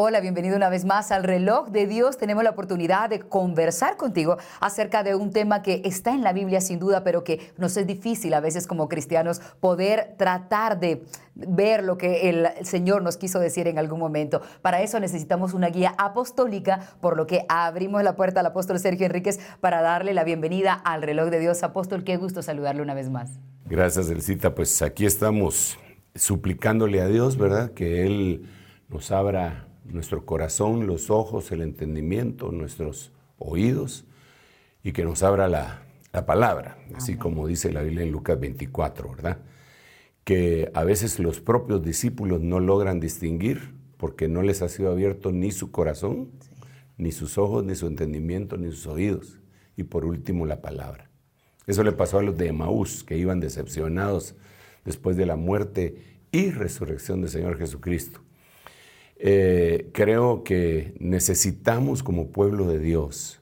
Hola, bienvenido una vez más al reloj de Dios. Tenemos la oportunidad de conversar contigo acerca de un tema que está en la Biblia sin duda, pero que nos es difícil a veces como cristianos poder tratar de ver lo que el Señor nos quiso decir en algún momento. Para eso necesitamos una guía apostólica, por lo que abrimos la puerta al apóstol Sergio Enríquez para darle la bienvenida al reloj de Dios. Apóstol, qué gusto saludarle una vez más. Gracias, Elcita. Pues aquí estamos suplicándole a Dios, ¿verdad? Que Él nos abra nuestro corazón, los ojos, el entendimiento, nuestros oídos y que nos abra la, palabra, así como dice la Biblia en Lucas 24, ¿verdad? Que a veces los propios discípulos no logran distinguir porque no les ha sido abierto ni su corazón, ni sus ojos, ni su entendimiento, ni sus oídos. Y por último, la palabra. Eso le pasó a los de Emaús, que iban decepcionados después de la muerte y resurrección del Señor Jesucristo. Eh, creo que necesitamos como pueblo de Dios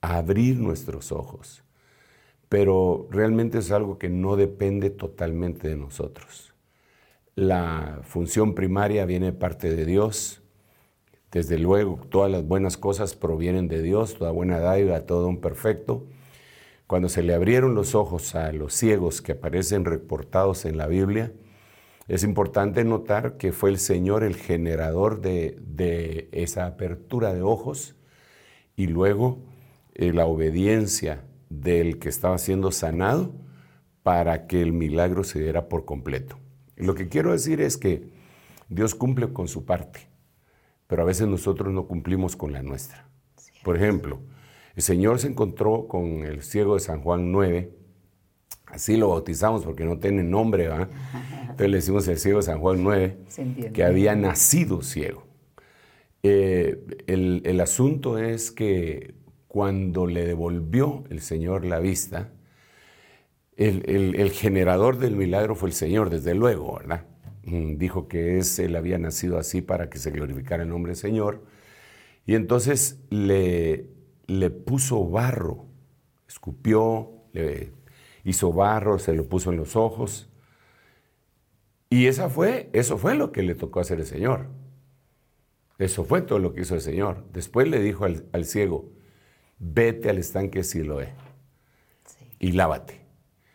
abrir nuestros ojos, pero realmente es algo que no depende totalmente de nosotros. La función primaria viene de parte de Dios. Desde luego, todas las buenas cosas provienen de Dios, toda buena dádiva, todo un perfecto. Cuando se le abrieron los ojos a los ciegos que aparecen reportados en la Biblia, es importante notar que fue el Señor el generador de, esa apertura de ojos y luego eh, la obediencia del que estaba siendo sanado para que el milagro se diera por completo. lo que quiero decir es que Dios cumple con su parte, pero a veces nosotros no cumplimos con la nuestra. Por ejemplo, el Señor se encontró con el ciego de San Juan 9, así lo bautizamos porque no tiene nombre, ¿verdad? Entonces le decimos el ciego de San Juan 9, que había nacido ciego. Eh, el, asunto es que cuando le devolvió el Señor la vista, el, generador del milagro fue el Señor, desde luego, ¿verdad? Mm, dijo que es, él había nacido así para que se glorificara el nombre del Señor. Y entonces le, le puso barro, escupió, le hizo barro, se lo puso en los ojos y esa fue, eso fue lo que le tocó hacer el Señor. Eso fue todo lo que hizo el Señor. Después le dijo al, ciego, vete al estanque Siloé y lávate.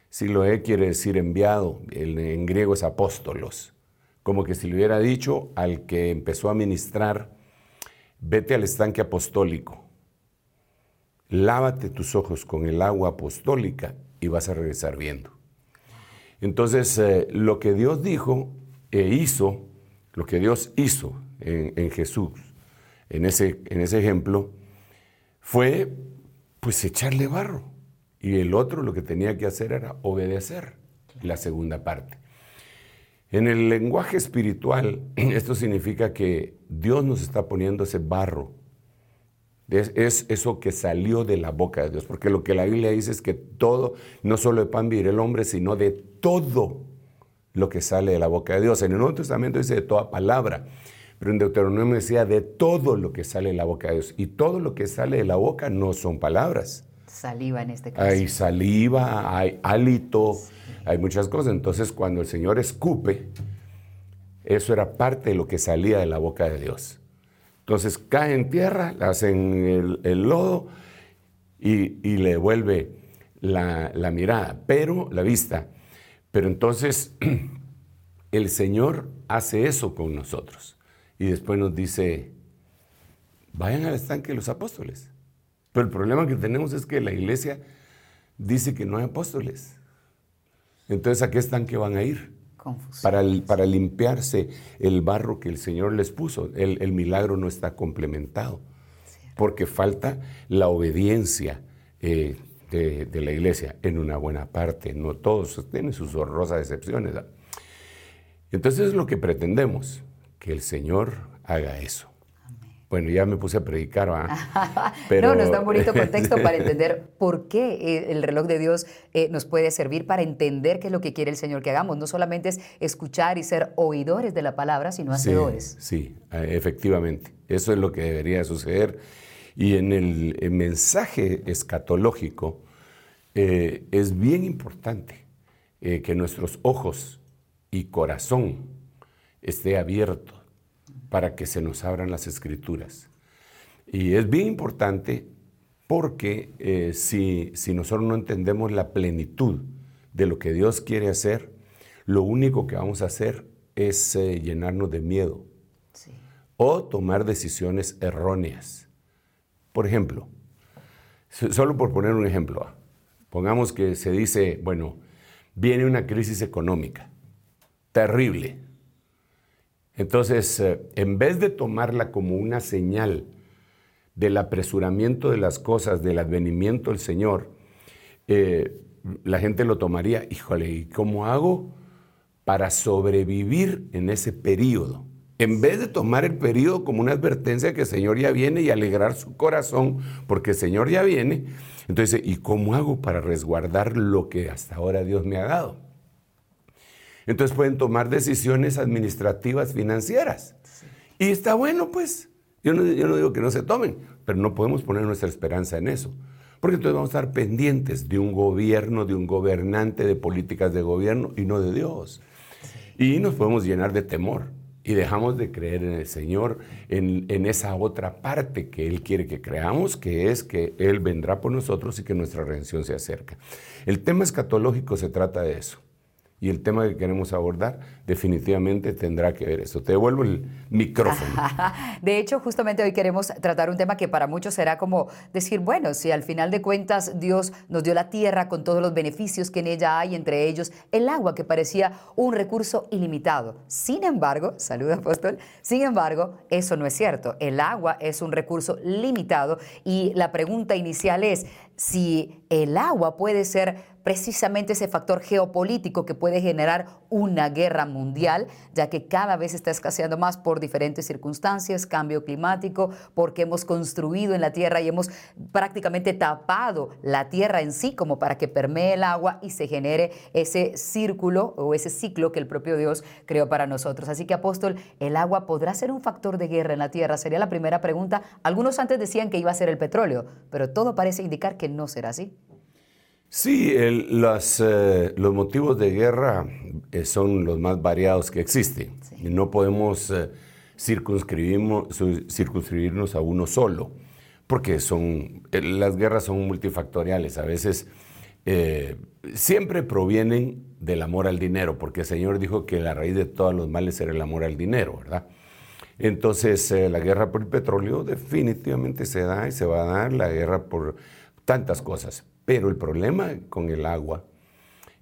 Siloé quiere decir enviado, en griego es apóstolos. Como que si le hubiera dicho al que empezó a ministrar, vete al estanque apostólico, lávate tus ojos con el agua apostólica y vas a regresar viendo. Entonces, eh, lo que Dios dijo e hizo, lo que Dios hizo en, Jesús, en ese, en ese ejemplo, fue pues echarle barro. Y el otro lo que tenía que hacer era obedecer la segunda parte. En el lenguaje espiritual, esto significa que Dios nos está poniendo ese barro es, eso que salió de la boca de Dios, porque lo que la Biblia dice es que todo, no solo de pan vive el hombre, sino de todo lo que sale de la boca de Dios. En el Nuevo Testamento dice de toda palabra, pero en Deuteronomio decía de todo lo que sale de la boca de Dios. Y todo lo que sale de la boca no son palabras. Saliva en este caso. Hay saliva, hay hálito, hay muchas cosas. Entonces cuando el Señor escupe, eso era parte de lo que salía de la boca de Dios. Entonces cae en tierra, le hacen el, lodo y, le devuelve la, la mirada, pero la vista. Pero entonces el Señor hace eso con nosotros. Y después nos dice, vayan al estanque de los apóstoles. Pero el problema que tenemos es que la iglesia dice que no hay apóstoles. Entonces, ¿a qué estanque van a ir? Para, para, limpiarse el barro que el Señor les puso. El, milagro no está complementado, porque falta la obediencia eh, de, la iglesia en una buena parte. No todos tienen sus horrorosas excepciones. Entonces es lo que pretendemos, que el Señor haga eso. Bueno, ya me puse a predicar, ¿va? no, nos da un bonito contexto para entender por qué eh, el reloj de Dios eh, nos puede servir para entender qué es lo que quiere el Señor que hagamos. No solamente es escuchar y ser oidores de la palabra, sino hacedores. Sí, eh, efectivamente. Eso es lo que debería suceder. Y en el, mensaje escatológico es bien importante que nuestros ojos y corazón esté abierto para que se nos abran las escrituras. Y es bien importante porque eh, si, nosotros no entendemos la plenitud de lo que Dios quiere hacer, lo único que vamos a hacer es eh, llenarnos de miedo o tomar decisiones erróneas. Por ejemplo, solo por poner un ejemplo, ah, pongamos que se dice, bueno, viene una crisis económica terrible entonces, eh, en vez de tomarla como una señal del apresuramiento de las cosas, del advenimiento del Señor, eh, la gente lo tomaría, híjole, ¿y cómo hago para sobrevivir en ese periodo? En vez de tomar el periodo como una advertencia que el Señor ya viene y alegrar su corazón porque el Señor ya viene, entonces, ¿y cómo hago para resguardar lo que hasta ahora Dios me ha dado? Entonces pueden tomar decisiones administrativas financieras. Y está bueno, pues. Yo no, yo no digo que no se tomen, pero no podemos poner nuestra esperanza en eso. Porque entonces vamos a estar pendientes de un gobierno, de un gobernante, de políticas de gobierno y no de Dios. Y nos podemos llenar de temor y dejamos de creer en el Señor, en, en, esa otra parte que Él quiere que creamos, que es que Él vendrá por nosotros y que nuestra redención se acerca. El tema escatológico se trata de eso y el tema que queremos abordar definitivamente tendrá que ver eso. Te devuelvo el micrófono. De hecho, justamente hoy queremos tratar un tema que para muchos será como decir, bueno, si al final de cuentas Dios nos dio la tierra con todos los beneficios que en ella hay, entre ellos el agua, que parecía un recurso ilimitado. Sin embargo, salud apóstol, sin embargo, eso no es cierto. El agua es un recurso limitado y la pregunta inicial es si el agua puede ser precisamente ese factor geopolítico que puede generar una guerra mundial, ya que cada vez está escaseando más por diferentes circunstancias, cambio climático, porque hemos construido en la tierra y hemos prácticamente tapado la tierra en sí como para que permee el agua y se genere ese círculo o ese ciclo que el propio Dios creó para nosotros. Así que apóstol, ¿el agua podrá ser un factor de guerra en la tierra? Sería la primera pregunta. Algunos antes decían que iba a ser el petróleo, pero todo parece indicar que no será así. Sí, eh, los motivos de guerra eh, son los más variados que existen. No podemos eh, circunscribirnos, a uno solo, porque son, las guerras son multifactoriales. A veces siempre provienen del amor al dinero, porque el Señor dijo que la raíz de todos los males era el amor al dinero, ¿verdad? Entonces, la guerra por el petróleo definitivamente se da y se va a dar, la guerra por tantas cosas. Pero el problema con el agua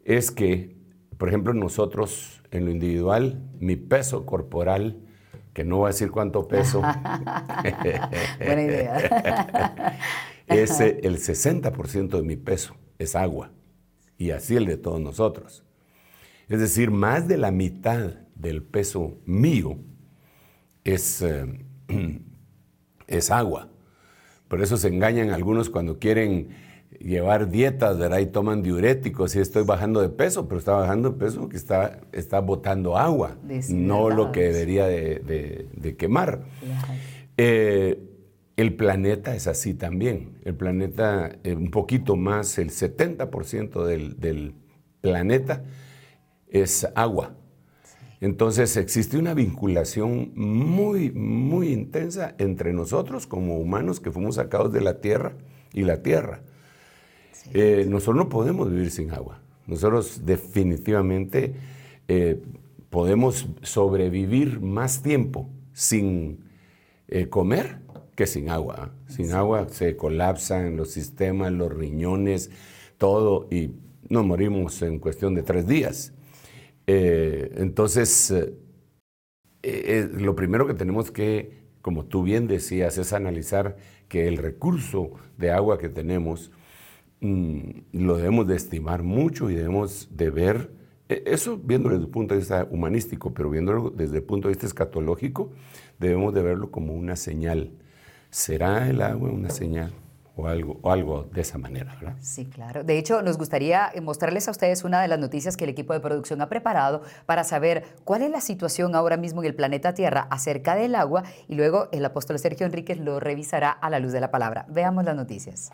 es que, por ejemplo, nosotros en lo individual, mi peso corporal, que no voy a decir cuánto peso, Buena idea. es el 60% de mi peso, es agua. Y así el de todos nosotros. Es decir, más de la mitad del peso mío es, eh, es agua. Por eso se engañan algunos cuando quieren llevar dietas, ¿verdad? Y toman diuréticos y estoy bajando de peso, pero está bajando de peso porque está, está botando agua, no lo que debería de, quemar. Eh, el planeta es así también. El planeta, eh, un poquito más, el 70% del, del, planeta es agua. Entonces existe una vinculación muy, muy intensa entre nosotros como humanos que fuimos sacados de la tierra y la tierra. Eh, nosotros no podemos vivir sin agua. Nosotros definitivamente eh, podemos sobrevivir más tiempo sin eh, comer que sin agua. Sin agua se colapsan los sistemas, los riñones, todo, y nos morimos en cuestión de tres días. entonces, lo primero que tenemos que, como tú bien decías, es analizar que el recurso de agua que tenemos Mm, lo debemos de estimar mucho y debemos de ver E, eso viéndolo desde el punto de vista humanístico, pero viéndolo desde el punto de vista escatológico, debemos de verlo como una señal. ¿Será el agua una señal? O algo, o algo de esa manera, ¿verdad? Sí, claro. De hecho, nos gustaría mostrarles a ustedes una de las noticias que el equipo de producción ha preparado para saber cuál es la situación ahora mismo en el planeta Tierra acerca del agua y luego el apóstol Sergio Enríquez lo revisará a la luz de la palabra. Veamos las noticias.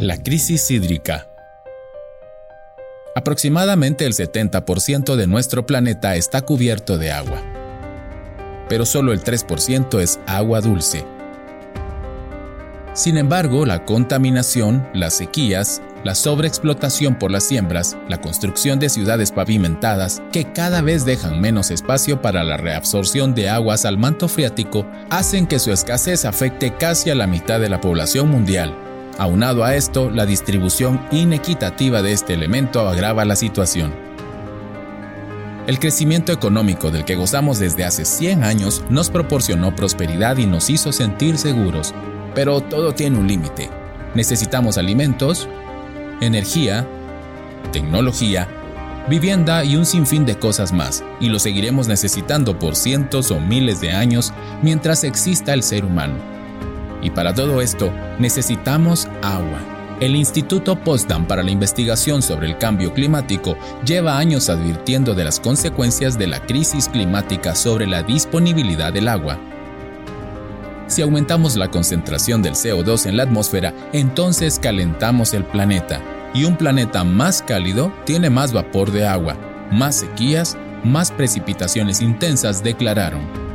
La crisis hídrica. Aproximadamente el 70% de nuestro planeta está cubierto de agua, pero solo el 3% es agua dulce. Sin embargo, la contaminación, las sequías, la sobreexplotación por las siembras, la construcción de ciudades pavimentadas que cada vez dejan menos espacio para la reabsorción de aguas al manto freático hacen que su escasez afecte casi a la mitad de la población mundial Aunado a esto, la distribución inequitativa de este elemento agrava la situación. El crecimiento económico del que gozamos desde hace 100 años nos proporcionó prosperidad y nos hizo sentir seguros, pero todo tiene un límite. Necesitamos alimentos, energía, tecnología, vivienda y un sinfín de cosas más, y lo seguiremos necesitando por cientos o miles de años mientras exista el ser humano. Y para todo esto necesitamos agua. El Instituto Potsdam para la Investigación sobre el Cambio Climático lleva años advirtiendo de las consecuencias de la crisis climática sobre la disponibilidad del agua. Si aumentamos la concentración del CO2 en la atmósfera, entonces calentamos el planeta. Y un planeta más cálido tiene más vapor de agua, más sequías, más precipitaciones intensas, declararon.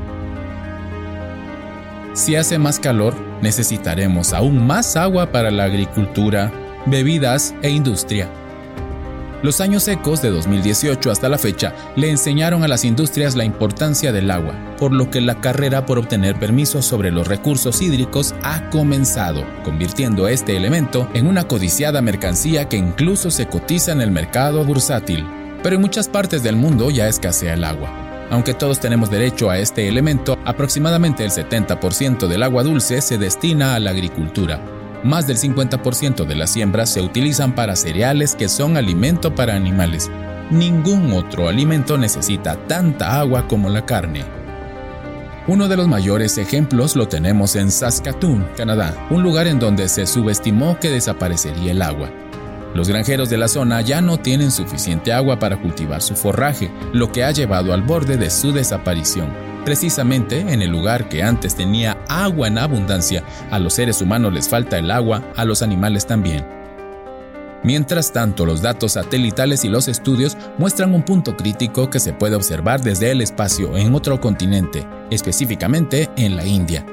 Si hace más calor, necesitaremos aún más agua para la agricultura, bebidas e industria. Los años secos de 2018 hasta la fecha le enseñaron a las industrias la importancia del agua, por lo que la carrera por obtener permisos sobre los recursos hídricos ha comenzado, convirtiendo este elemento en una codiciada mercancía que incluso se cotiza en el mercado bursátil. Pero en muchas partes del mundo ya escasea el agua. Aunque todos tenemos derecho a este elemento, aproximadamente el 70% del agua dulce se destina a la agricultura. Más del 50% de las siembras se utilizan para cereales que son alimento para animales. Ningún otro alimento necesita tanta agua como la carne. Uno de los mayores ejemplos lo tenemos en Saskatoon, Canadá, un lugar en donde se subestimó que desaparecería el agua. Los granjeros de la zona ya no tienen suficiente agua para cultivar su forraje, lo que ha llevado al borde de su desaparición. Precisamente en el lugar que antes tenía agua en abundancia, a los seres humanos les falta el agua, a los animales también. Mientras tanto, los datos satelitales y los estudios muestran un punto crítico que se puede observar desde el espacio en otro continente, específicamente en la India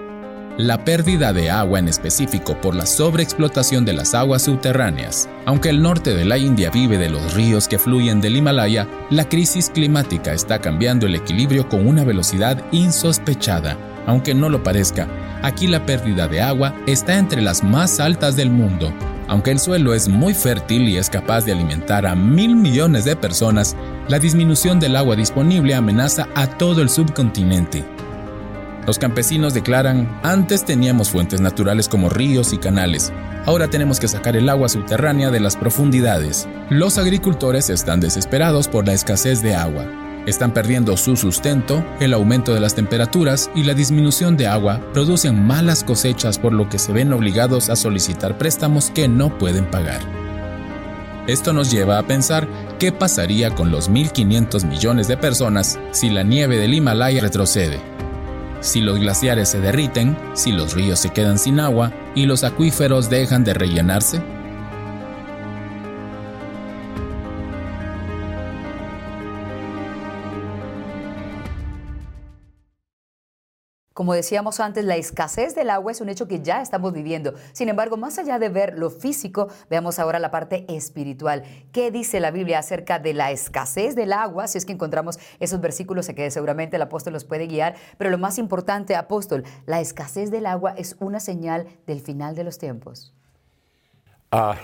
la pérdida de agua en específico por la sobreexplotación de las aguas subterráneas. Aunque el norte de la India vive de los ríos que fluyen del Himalaya, la crisis climática está cambiando el equilibrio con una velocidad insospechada. Aunque no lo parezca, aquí la pérdida de agua está entre las más altas del mundo. Aunque el suelo es muy fértil y es capaz de alimentar a mil millones de personas, la disminución del agua disponible amenaza a todo el subcontinente. Los campesinos declaran, antes teníamos fuentes naturales como ríos y canales, ahora tenemos que sacar el agua subterránea de las profundidades. Los agricultores están desesperados por la escasez de agua. Están perdiendo su sustento, el aumento de las temperaturas y la disminución de agua producen malas cosechas por lo que se ven obligados a solicitar préstamos que no pueden pagar. Esto nos lleva a pensar qué pasaría con los 1.500 millones de personas si la nieve del Himalaya retrocede si los glaciares se derriten, si los ríos se quedan sin agua y los acuíferos dejan de rellenarse? Como decíamos antes, la escasez del agua es un hecho que ya estamos viviendo. Sin embargo, más allá de ver lo físico, veamos ahora la parte espiritual. ¿Qué dice la Biblia acerca de la escasez del agua? Si es que encontramos esos versículos, sé que seguramente el apóstol los puede guiar. Pero lo más importante, apóstol, la escasez del agua es una señal del final de los tiempos. Ah,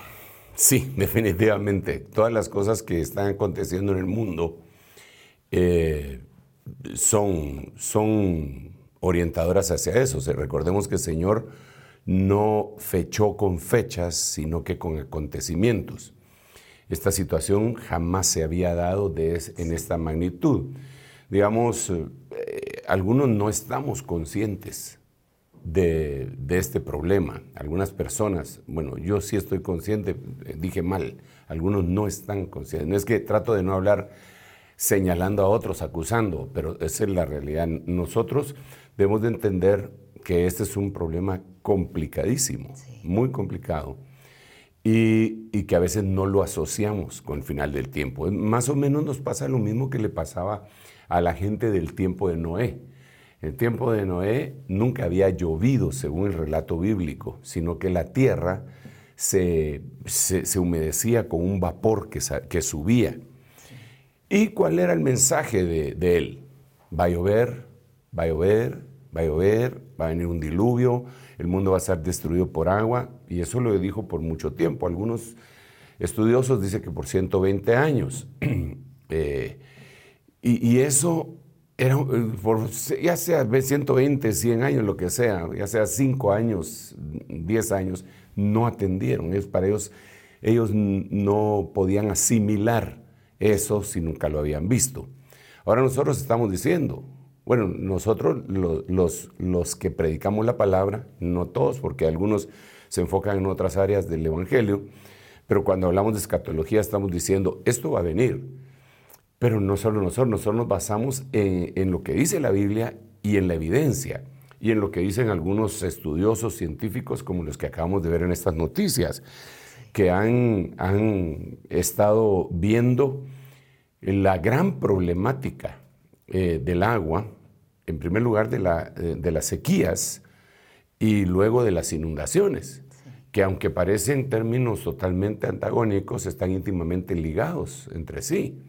Sí, definitivamente. Todas las cosas que están aconteciendo en el mundo eh, son, son orientadoras hacia eso. recordemos que el Señor no fechó con fechas, sino que con acontecimientos. Esta situación jamás se había dado en esta magnitud. Digamos, eh, algunos no estamos conscientes de, este problema. Algunas personas, bueno, yo sí estoy consciente, eh, dije mal, algunos no están conscientes. No es que trato de no hablar señalando a otros, acusando, pero esa es la realidad. Nosotros debemos de entender que este es un problema complicadísimo, muy complicado, y, y, que a veces no lo asociamos con el final del tiempo. Más o menos nos pasa lo mismo que le pasaba a la gente del tiempo de Noé. En el tiempo de Noé nunca había llovido, según el relato bíblico, sino que la tierra se, se, humedecía con un vapor que, que, subía. ¿Y cuál era el mensaje de, de él? Va a llover, va a llover, va a llover, va a venir un diluvio, el mundo va a ser destruido por agua, y eso lo dijo por mucho tiempo. Algunos estudiosos dicen que por 120 años. eh, y, eso era, eh, ya sea 120, 100 años, lo que sea, ya sea 5 años, 10 años, no atendieron. Es para ellos, ellos no podían asimilar eso si nunca lo habían visto. Ahora nosotros estamos diciendo, bueno, nosotros los, los que predicamos la palabra, no todos, porque algunos se enfocan en otras áreas del Evangelio, pero cuando hablamos de escatología estamos diciendo, esto va a venir. Pero no solo nosotros, nosotros nos basamos en, lo que dice la Biblia y en la evidencia y en lo que dicen algunos estudiosos científicos como los que acabamos de ver en estas noticias, que han, han estado viendo la gran problemática eh, del agua, en primer lugar de, la, eh, de, las sequías y luego de las inundaciones, que aunque parecen términos totalmente antagónicos, están íntimamente ligados entre sí.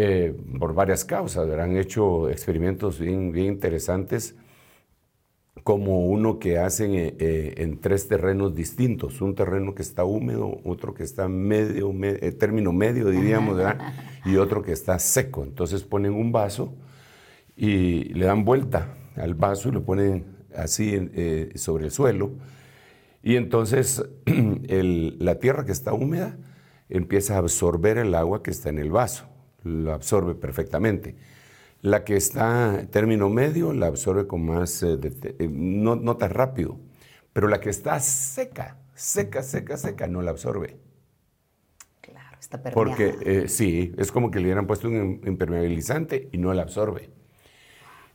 Eh, por varias causas. Han hecho experimentos bien, bien interesantes, como uno que hacen eh, eh, en tres terrenos distintos. Un terreno que está húmedo, otro que está medio, término medio, diríamos, y otro que está seco. Entonces ponen un vaso y le dan vuelta al vaso y lo ponen así sobre el suelo. Y entonces la tierra que está húmeda empieza a absorber el agua que está en el vaso lo absorbe perfectamente. La que está término medio la absorbe con más, eh, eh, no, no, tan rápido, pero la que está seca, seca, seca, seca, no la absorbe. Claro, está permeable. Porque eh, sí, es como que le hubieran puesto un impermeabilizante y no la absorbe.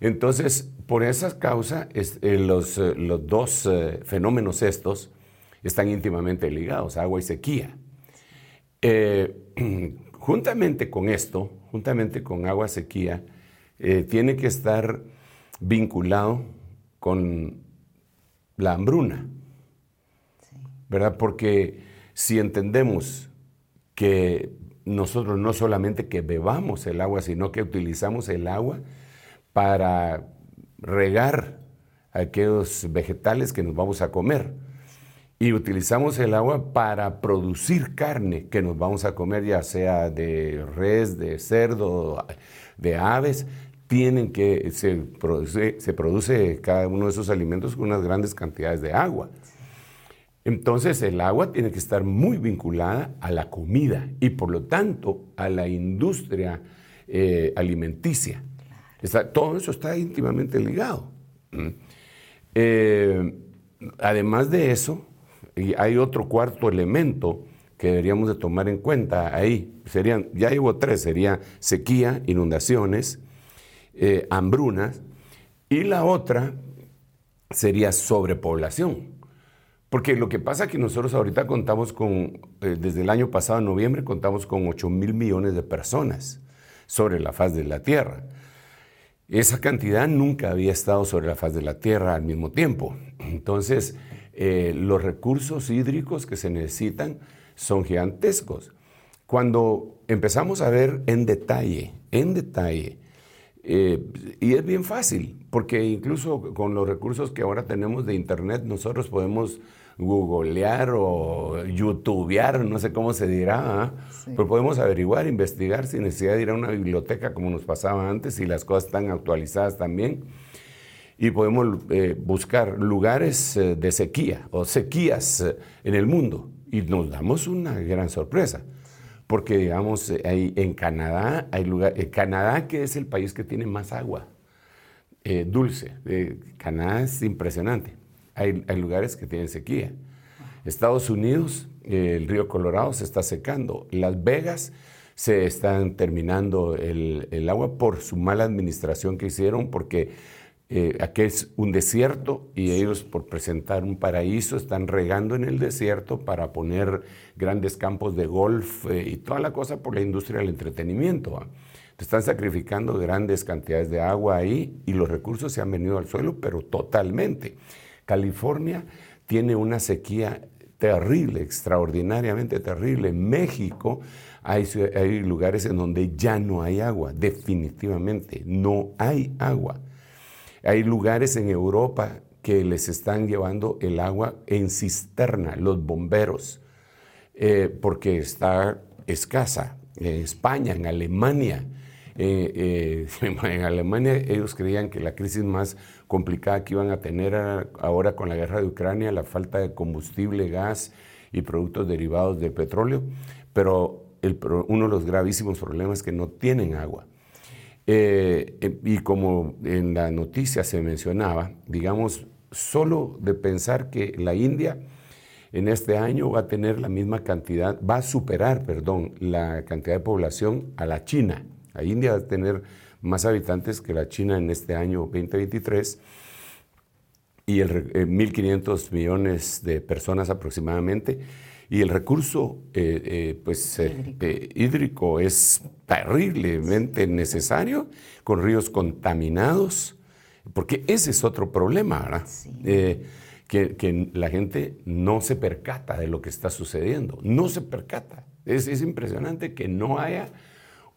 Entonces, por esa causa, los, los, dos fenómenos estos están íntimamente ligados, agua y sequía. Juntamente con esto, juntamente con agua sequía, eh, tiene que estar vinculado con la hambruna, ¿verdad? Porque si entendemos que nosotros no solamente que bebamos el agua, sino que utilizamos el agua para regar aquellos vegetales que nos vamos a comer, y utilizamos el agua para producir carne que nos vamos a comer, ya sea de res, de cerdo, de aves, tienen que, se produce, se produce cada uno de esos alimentos con unas grandes cantidades de agua. Entonces el agua tiene que estar muy vinculada a la comida y por lo tanto a la industria eh, alimenticia. Todo eso está íntimamente ligado. Eh, además de eso, hay otro cuarto elemento que deberíamos de tomar en cuenta ahí. Serían, ya llevo tres, sería sequía, inundaciones, eh, hambrunas, y la otra sería sobrepoblación. Porque lo que pasa es que nosotros ahorita contamos con, eh, desde el año pasado, en noviembre, contamos con 8 mil millones de personas sobre la faz de la Tierra. Esa cantidad nunca había estado sobre la faz de la Tierra al mismo tiempo. Entonces, eh, los recursos hídricos que se necesitan son gigantescos. Cuando empezamos a ver en detalle, en detalle, Eh, y es bien fácil, porque incluso con los recursos que ahora tenemos de Internet, nosotros podemos googlear o youtubear, no sé cómo se dirá, ¿ah? pero podemos averiguar, investigar sin necesidad de ir a una biblioteca como nos pasaba antes y las cosas están actualizadas también. Y podemos eh, buscar lugares eh, de sequía o sequías en el mundo y nos damos una gran sorpresa porque digamos, en Canadá hay lugar, Canadá que es el país que tiene más agua eh, dulce, eh, Canadá es impresionante, hay, lugares que tienen sequía. Estados Unidos, el río Colorado se está secando, Las Vegas se están terminando el, el agua por su mala administración que hicieron, porque eh, aquí es un desierto y ellos por presentar un paraíso están regando en el desierto para poner grandes campos de golf eh, y toda la cosa por la industria del entretenimiento. Están sacrificando grandes cantidades de agua ahí y los recursos se han venido al suelo, pero totalmente. California tiene una sequía terrible, extraordinariamente terrible. México hay, hay lugares en donde ya no hay agua, definitivamente no hay agua. Hay lugares en Europa que les están llevando el agua en cisterna, los bomberos, eh, porque está escasa. En España, en Alemania, eh, eh, en Alemania ellos creían que la crisis más complicada que iban a tener ahora con la guerra de Ucrania, la falta de combustible, gas y productos derivados del petróleo, pero uno de los gravísimos problemas es que no tienen agua. Eh, eh, y como en la noticia se mencionaba, digamos, solo de pensar que la India en este año va a tener la misma cantidad, va a superar, perdón, la cantidad de población a la China. La India va a tener más habitantes que la China en este año 2023 y el, 1.500 eh, millones de personas aproximadamente. Y el recurso eh, eh, pues, hídrico. es terriblemente necesario, con ríos contaminados, porque ese es otro problema, ¿verdad? Que, que, la gente no se percata de lo que está sucediendo, no se percata. Es, es impresionante que no haya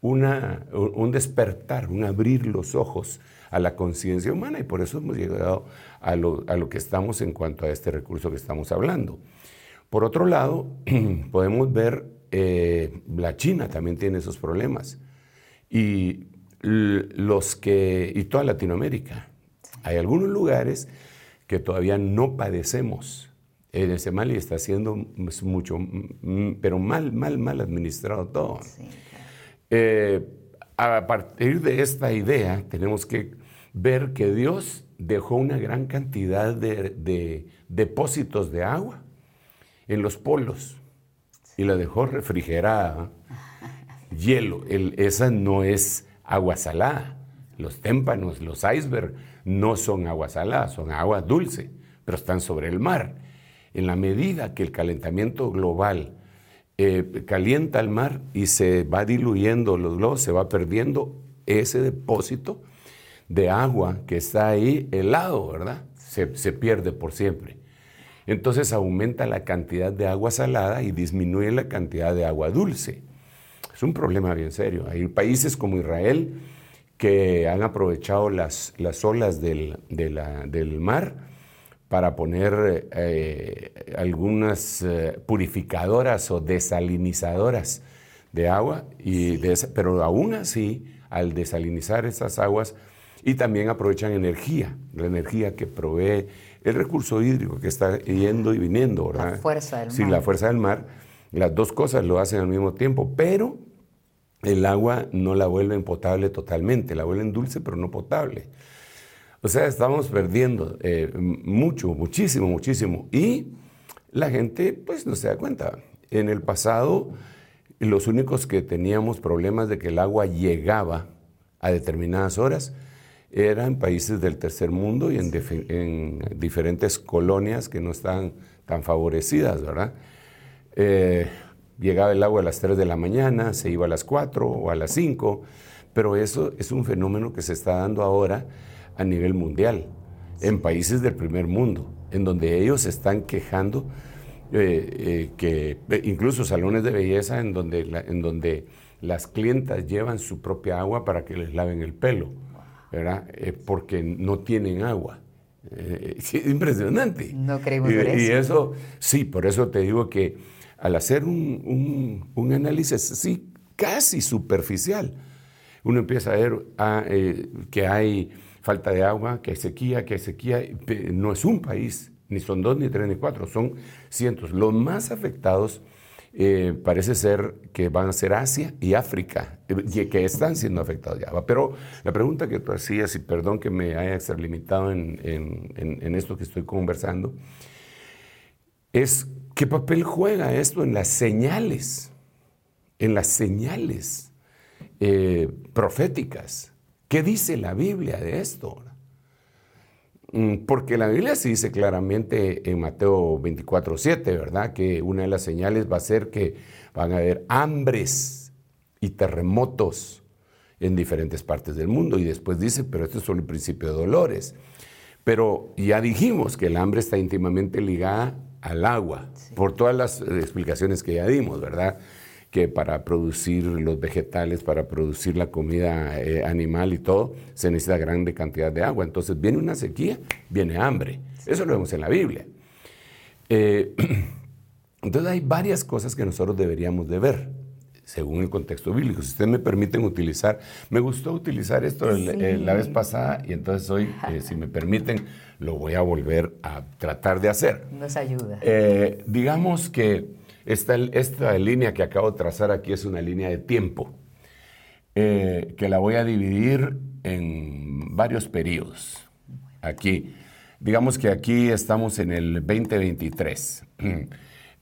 una, un despertar, un abrir los ojos a la conciencia humana y por eso hemos llegado a lo, a lo que estamos en cuanto a este recurso que estamos hablando. Por otro lado, podemos ver, eh, la China también tiene esos problemas. Y los que, y toda Latinoamérica. Hay algunos lugares que todavía no padecemos. En ese mal y está siendo mucho, pero mal, mal, mal administrado todo. Eh, a partir de esta idea, tenemos que ver que Dios dejó una gran cantidad de depósitos de agua en los polos y la dejó refrigerada, hielo. esa no es agua salada. Los témpanos, los icebergs, no son agua salada, son agua dulce, pero están sobre el mar. En la medida que el calentamiento global eh, calienta el mar y se va diluyendo los globos, se va perdiendo ese depósito de agua que está ahí helado, ¿verdad? se pierde por siempre entonces aumenta la cantidad de agua salada y disminuye la cantidad de agua dulce. Es un problema bien serio. Hay países como Israel que han aprovechado las, las olas del, del mar para poner eh, algunas eh, purificadoras o desalinizadoras de agua, y pero aún así, al desalinizar esas aguas, y también aprovechan energía, la energía que provee el recurso hídrico que está yendo y viniendo, ¿verdad? La fuerza del mar. Sí, la fuerza del mar. Las dos cosas lo hacen al mismo tiempo, pero el agua no la vuelven potable totalmente, la vuelven dulce pero no potable. O sea, estamos perdiendo eh, mucho, muchísimo, muchísimo. Y la gente pues no se da cuenta. En el pasado, los únicos que teníamos problemas de que el agua llegaba a determinadas horas eran países del tercer mundo y en, diferentes colonias que no están tan favorecidas, ¿verdad? Eh, llegaba el agua a las 3 de la mañana, se iba a las 4 o a las 5, pero eso es un fenómeno que se está dando ahora a nivel mundial, en países del primer mundo, en donde ellos están quejando eh, eh, que incluso salones de belleza en donde, en donde las clientas llevan su propia agua para que les laven el pelo ¿verdad? Eh, porque no tienen agua. Eh, es impresionante. No creemos y, y eso. eso, sí, por eso te digo que al hacer un, un- un análisis sí, casi superficial, uno empieza a ver ah, eh, que hay falta de agua, que hay sequía, que hay sequía. No es un país, ni son dos, ni tres, ni cuatro, son cientos. Los más afectados eh, parece ser que van a ser Asia y África, eh, que están siendo afectados ya. Pero la pregunta que tú hacías, y perdón que me haya extralimitado en, en- en- en esto que estoy conversando, es qué papel juega esto en las señales, en las señales eh, proféticas. ¿Qué dice la Biblia de esto? Mm, Porque la Biblia sí dice claramente en Mateo 24, 7, ¿verdad? Que una de las señales va a ser que van a haber hambres y terremotos en diferentes partes del mundo. Y después dice, pero esto es solo el principio de dolores. Pero ya dijimos que el hambre está íntimamente ligada al agua, por todas las eh, explicaciones que ya dimos, ¿verdad? Que para producir los vegetales, para producir la comida eh, animal y todo, se necesita grande cantidad de agua. Entonces viene una sequía, viene hambre. Eso lo vemos en la Biblia. Eh, entonces hay varias cosas que nosotros deberíamos de ver según el contexto bíblico. Si ustedes me permiten utilizar, me gustó utilizar esto el- la vez pasada y entonces hoy, eh, si me permiten, lo voy a volver a tratar de hacer. Nos ayuda. Digamos que esta, línea que acabo de trazar aquí es una línea de tiempo, eh, que la voy a dividir en varios periodos. Aquí, digamos que aquí estamos en el 2023.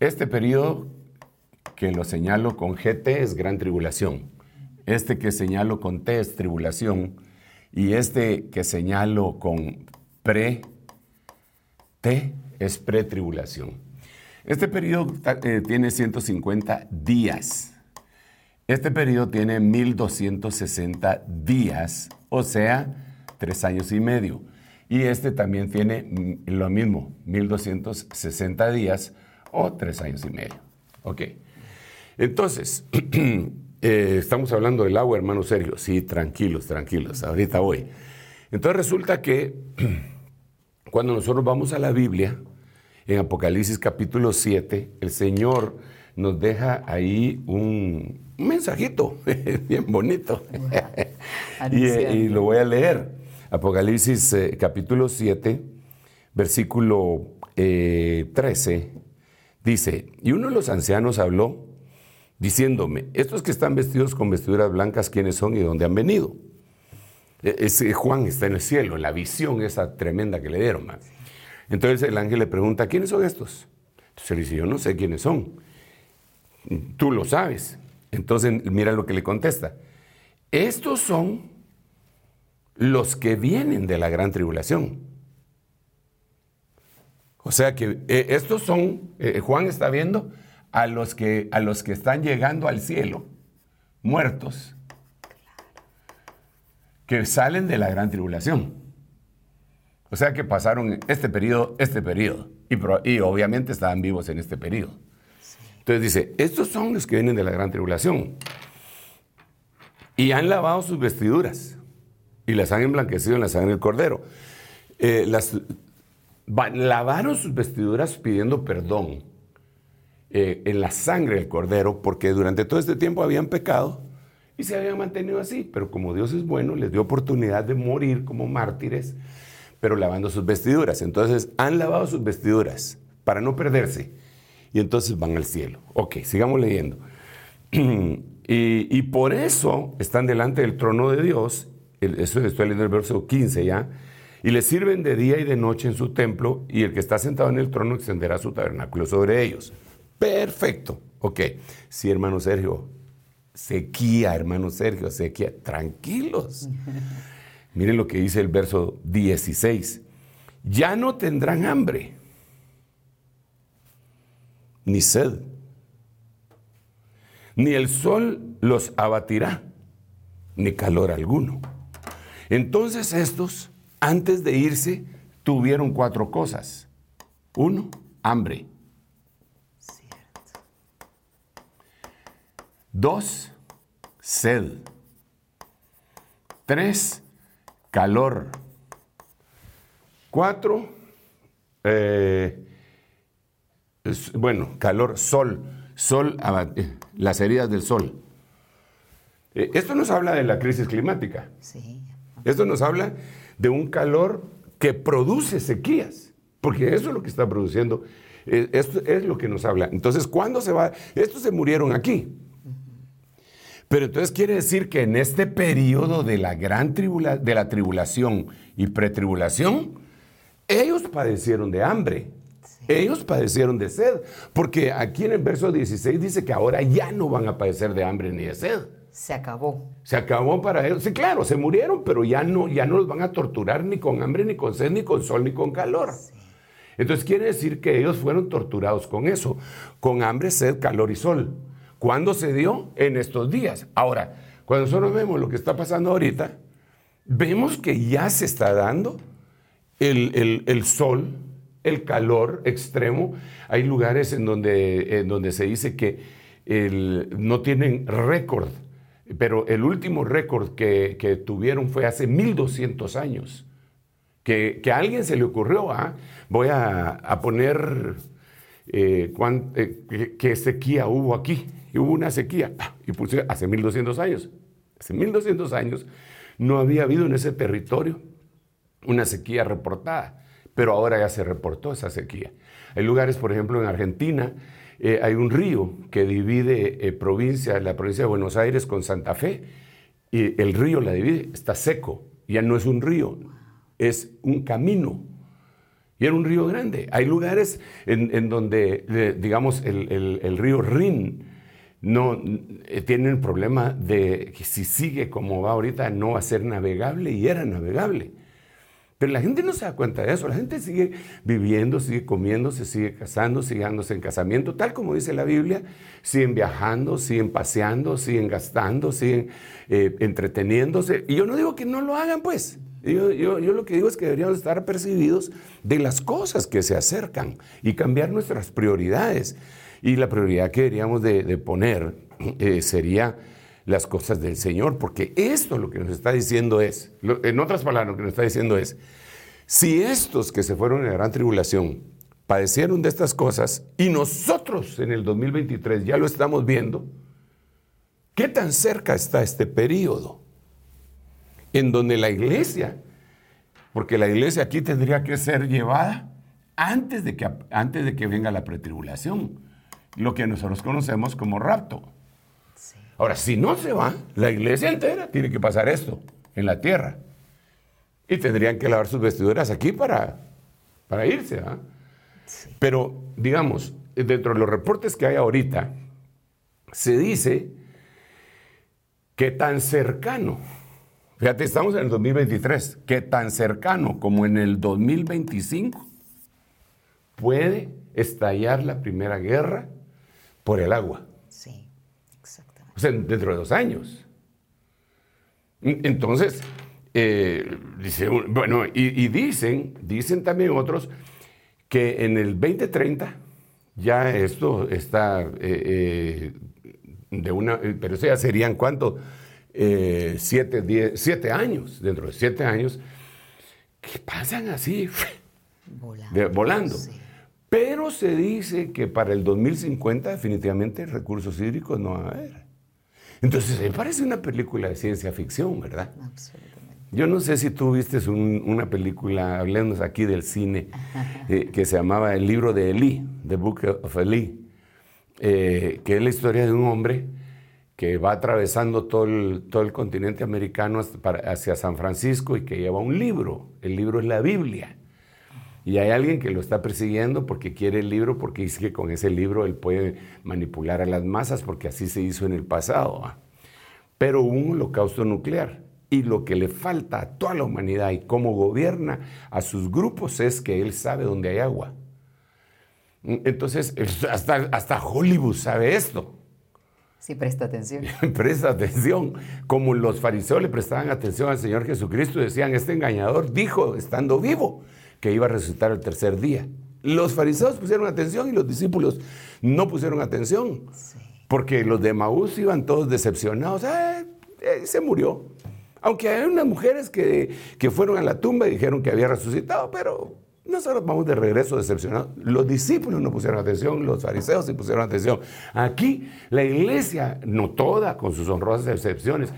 Este periodo que lo señalo con GT es gran tribulación. Este que señalo con T es tribulación. Y este que señalo con pre T es pretribulación. Este periodo eh, tiene 150 días. Este periodo tiene 1260 días, o sea, tres años y medio. Y este también tiene mm, lo mismo, 1260 días o tres años y medio. Ok. Entonces, eh, estamos hablando del agua, hermano Sergio. Sí, tranquilos, tranquilos, ahorita voy. Entonces resulta que cuando nosotros vamos a la Biblia, en Apocalipsis capítulo 7, el Señor nos deja ahí un, un mensajito bien bonito. y, eh, y lo voy a leer. Apocalipsis eh, capítulo 7, versículo eh, 13, dice, y uno de los ancianos habló diciéndome, estos que están vestidos con vestiduras blancas, ¿quiénes son y dónde han venido? E- Ese Juan está en el cielo, la visión esa tremenda que le dieron. man. Entonces el ángel le pregunta, ¿quiénes son estos? Entonces él dice, yo no sé quiénes son. Tú lo sabes. Entonces mira lo que le contesta. Estos son los que vienen de la gran tribulación. O sea que eh, estos son, eh, Juan está viendo a los, que, a los que están llegando al cielo, muertos, que salen de la gran tribulación. O sea que pasaron este periodo, este periodo, y, y obviamente estaban vivos en este periodo. Entonces dice, estos son los que vienen de la gran tribulación. Y han lavado sus vestiduras y las han emblanquecido en la sangre del cordero. Eh, las, va- lavaron sus vestiduras pidiendo perdón eh, en la sangre del cordero porque durante todo este tiempo habían pecado y se habían mantenido así. Pero como Dios es bueno, les dio oportunidad de morir como mártires, pero lavando sus vestiduras. Entonces han lavado sus vestiduras para no perderse y entonces van al cielo. Ok, sigamos leyendo. Y, por eso están delante del trono de Dios, eso estoy leyendo el verso 15 ya, y le sirven de día y de noche en su templo, y el que está sentado en el trono extenderá su tabernáculo sobre ellos. Perfecto. Ok, sí, hermano Sergio, sequía, hermano Sergio, sequía, tranquilos. Miren lo que dice el verso 16. Ya no tendrán hambre, ni sed ni el sol los abatirá, ni calor alguno. Entonces estos, antes de irse, tuvieron cuatro cosas. Uno, hambre. Dos, sed. Tres, calor. Cuatro, eh, es- bueno, calor, sol, sol, eh, las heridas del sol. Eh, esto nos habla de la crisis climática. Sí. Esto nos habla de un calor que produce sequías, porque eso es lo que está produciendo. eh, Esto es lo que nos habla. Entonces, ¿cuándo se va? Estos se murieron aquí. Pero entonces quiere decir que en este periodo de la gran tribula, de la tribulación y pretribulación, ellos padecieron de hambre. Ellos padecieron de sed, porque aquí en el verso 16 dice que ahora ya no van a padecer de hambre ni de sed. Se acabó. Se acabó para ellos. Sí, claro, se murieron, pero ya no, ya no los van a torturar ni con hambre, ni con sed, ni con sol, ni con calor. Entonces quiere decir que ellos fueron torturados con eso, con hambre, sed, calor y sol. ¿Cuándo se dio? En estos días. Ahora, cuando nosotros vemos lo que está pasando ahorita, vemos que ya se está dando el, el- el sol, el calor extremo. Hay lugares en donde, en donde se dice que el- no tienen récord, pero el último récord que, que tuvieron fue hace 1200 años. Que, que a alguien se le ocurrió, ah, voy a, a poner eh, cuán- eh, qué, sequía hubo aquí. Hubo una sequía, y puse hace 1200 años. Hace 1200 años no había habido en ese territorio una sequía reportada, pero ahora ya se reportó esa sequía. Hay lugares, por ejemplo, en Argentina, eh, hay un río que divide eh, provincia, la provincia de Buenos Aires con Santa Fe, y el río la divide, está seco, ya no es un río, es un camino. Y era un río grande. Hay lugares en, en donde, digamos, el río Rin no eh, tiene problema de que si sigue como va ahorita no va a ser navegable y era navegable. Pero la gente no se da cuenta de eso. La gente sigue viviendo, sigue comiendo, se sigue casando, sigue dándose en casamiento, tal como dice la Biblia. Siguen viajando, siguen paseando, siguen gastando, siguen eh, entreteniéndose. Y yo no digo que no lo hagan, pues. Yo, lo que digo es que deberíamos estar apercibidos de las cosas que se acercan y cambiar nuestras prioridades. Y la prioridad que deberíamos de, poner eh, sería las cosas del Señor, porque esto lo que nos está diciendo es, en otras palabras, lo que nos está diciendo es, si estos que se fueron en la gran tribulación padecieron de estas cosas y nosotros en el 2023 ya lo estamos viendo, ¿qué tan cerca está este periodo? En donde la iglesia, porque la iglesia aquí tendría que ser llevada antes de que, antes de que venga la pretribulación, lo que nosotros conocemos como rapto. Ahora, si no se va, la iglesia entera tiene que pasar esto en la tierra. Y tendrían que lavar sus vestiduras aquí para, para irse. ¿ah? Pero, digamos, dentro de los reportes que hay ahorita, se dice que tan cercano, fíjate, estamos en el 2023, que tan cercano como en el 2025 puede estallar la primera guerra por el agua. Sí, exactamente. O sea, dentro de dos años. Entonces, eh, dice, bueno, y, y dicen, dicen también otros, que en el 2030 ya esto está eh, eh, de una, pero eso ya serían cuánto, Eh, siete, diez, siete años, dentro de siete años, que pasan así, Volando. de- volando. Sí. Pero se dice que para el 2050 definitivamente recursos hídricos no va a haber. Entonces, me parece una película de ciencia ficción, ¿verdad? Absolutamente. Yo no sé si tú viste un- una película, hablemos aquí del cine, eh, que se llamaba El libro de Elí, The Book of Elí, eh, que es la historia de un hombre que va atravesando todo el, todo el continente americano hasta para- hacia San Francisco y que lleva un libro. El libro es la Biblia. Y hay alguien que lo está persiguiendo porque quiere el libro, porque dice que con ese libro él puede manipular a las masas, porque así se hizo en el pasado. ¿va? Pero hubo un holocausto nuclear. Y lo que le falta a toda la humanidad y cómo gobierna a sus grupos es que él sabe dónde hay agua. Entonces, hasta, hasta Hollywood sabe esto. Sí, presta atención. Presta atención. Como los fariseos le prestaban atención al Señor Jesucristo, decían, este engañador dijo, estando vivo, que iba a resucitar el tercer día. Los fariseos pusieron atención y los discípulos no pusieron atención. Porque los de Maús iban todos decepcionados. "Ah, eh, se murió. Aunque hay unas mujeres que, que fueron a la tumba y dijeron que había resucitado, pero nosotros vamos de regreso decepcionados. Los discípulos no pusieron atención, los fariseos sí pusieron atención. Aquí la iglesia, no toda, con sus honrosas excepciones,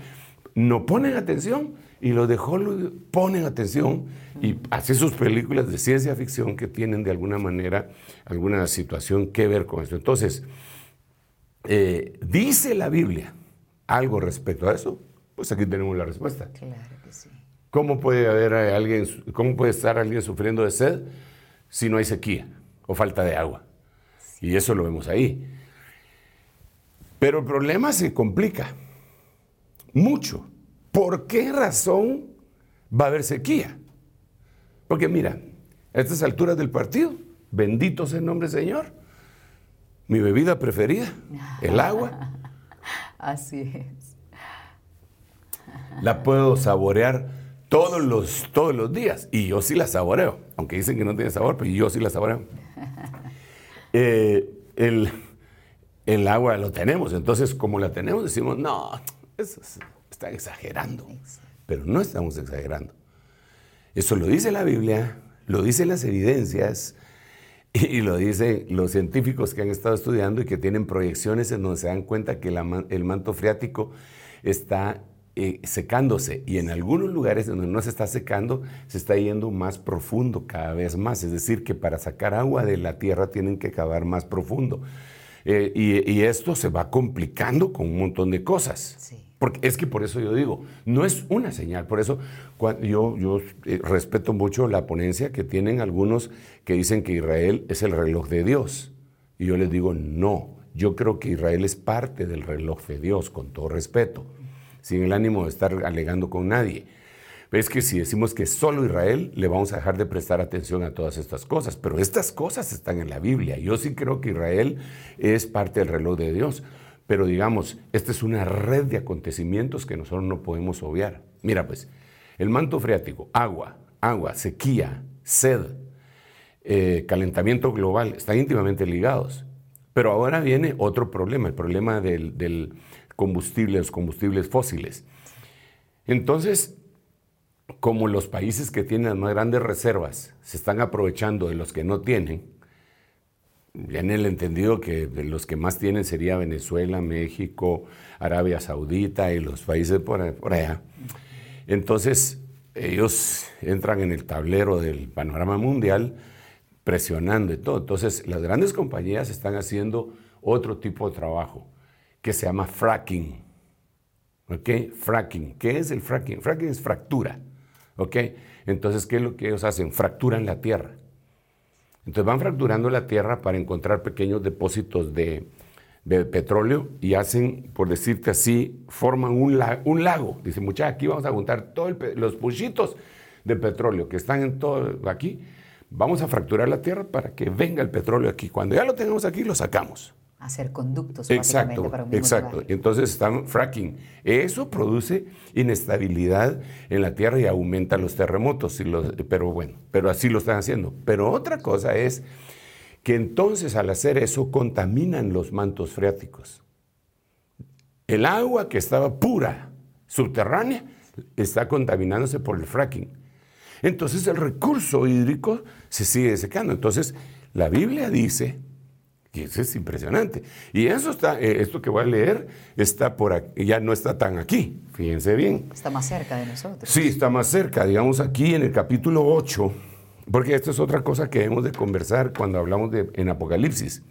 no ponen atención y los de Hollywood ponen atención y hacen sus películas de ciencia ficción que tienen de alguna manera alguna situación que ver con esto. Entonces, eh, dice la Biblia algo respecto a eso, pues aquí tenemos la respuesta. Claro que sí. ¿Cómo puede haber alguien, cómo puede estar alguien sufriendo de sed si no hay sequía o falta de agua? Y eso lo vemos ahí. Pero el problema se complica mucho. ¿Por qué razón va a haber sequía? Porque mira, a estas alturas del partido, bendito sea el nombre del Señor, mi bebida preferida, el agua. Así es. La puedo saborear todos los, todos los días y yo sí la saboreo, aunque dicen que no tiene sabor, pero yo sí la saboreo. Eh, el, el agua lo tenemos, entonces como la tenemos decimos, no, eso es- están exagerando, pero no estamos exagerando. Eso lo dice la Biblia, lo dicen las evidencias y lo dicen los científicos que han estado estudiando y que tienen proyecciones en donde se dan cuenta que la el manto freático está eh, secándose y en algunos lugares donde no se está secando se está yendo más profundo cada vez más. Es decir, que para sacar agua de la tierra tienen que cavar más profundo. Eh, y, y esto se va complicando con un montón de cosas. Sí. Porque es que por eso yo digo, no es una señal. Por eso yo, yo eh, respeto mucho la ponencia que tienen algunos que dicen que Israel es el reloj de Dios. Y yo les digo, no, yo creo que Israel es parte del reloj de Dios, con todo respeto, sin el ánimo de estar alegando con nadie. Es que si decimos que solo Israel, le vamos a dejar de prestar atención a todas estas cosas. Pero estas cosas están en la Biblia. Yo sí creo que Israel es parte del reloj de Dios. Pero digamos, esta es una red de acontecimientos que nosotros no podemos obviar. Mira pues, el manto freático, agua, agua, sequía, sed, eh, calentamiento global, están íntimamente ligados. Pero ahora viene otro problema, el problema del, del combustible, los combustibles fósiles. Entonces, como los países que tienen las más grandes reservas se están aprovechando de los que no tienen, en el entendido que los que más tienen sería Venezuela, México, Arabia Saudita y los países por, por allá. Entonces, ellos entran en el tablero del panorama mundial presionando y todo. Entonces, las grandes compañías están haciendo otro tipo de trabajo que se llama fracking. ¿Ok? Fracking. ¿Qué es el fracking? Fracking es fractura. ¿Ok? Entonces, ¿qué es lo que ellos hacen? Fracturan la tierra. Entonces van fracturando la tierra para encontrar pequeños depósitos de, petróleo y hacen, por decirte así, forman un, la- un lago. Dicen, muchachos, aquí vamos a juntar todos los puchitos de petróleo que están en todo aquí. Vamos a fracturar la tierra para que venga el petróleo aquí. Cuando ya lo tengamos aquí, lo sacamos. Hacer conductos Exacto, básicamente para un mismo exacto. lugar. Entonces están fracking. Eso produce inestabilidad en la tierra y aumenta los terremotos. y los- pero bueno, pero así lo están haciendo. Pero otra cosa es que entonces al hacer eso contaminan los mantos freáticos. El agua que estaba pura, subterránea, está contaminándose por el fracking. Entonces el recurso hídrico se sigue secando. Entonces la Biblia dice y eso es impresionante. Y eso está, eh, esto que voy a leer está por aquí, ya no está tan aquí, fíjense bien. Está más cerca de nosotros. Sí, está más cerca, digamos aquí en el capítulo 8, porque esto es otra cosa que debemos de conversar cuando hablamos de, en Apocalipsis.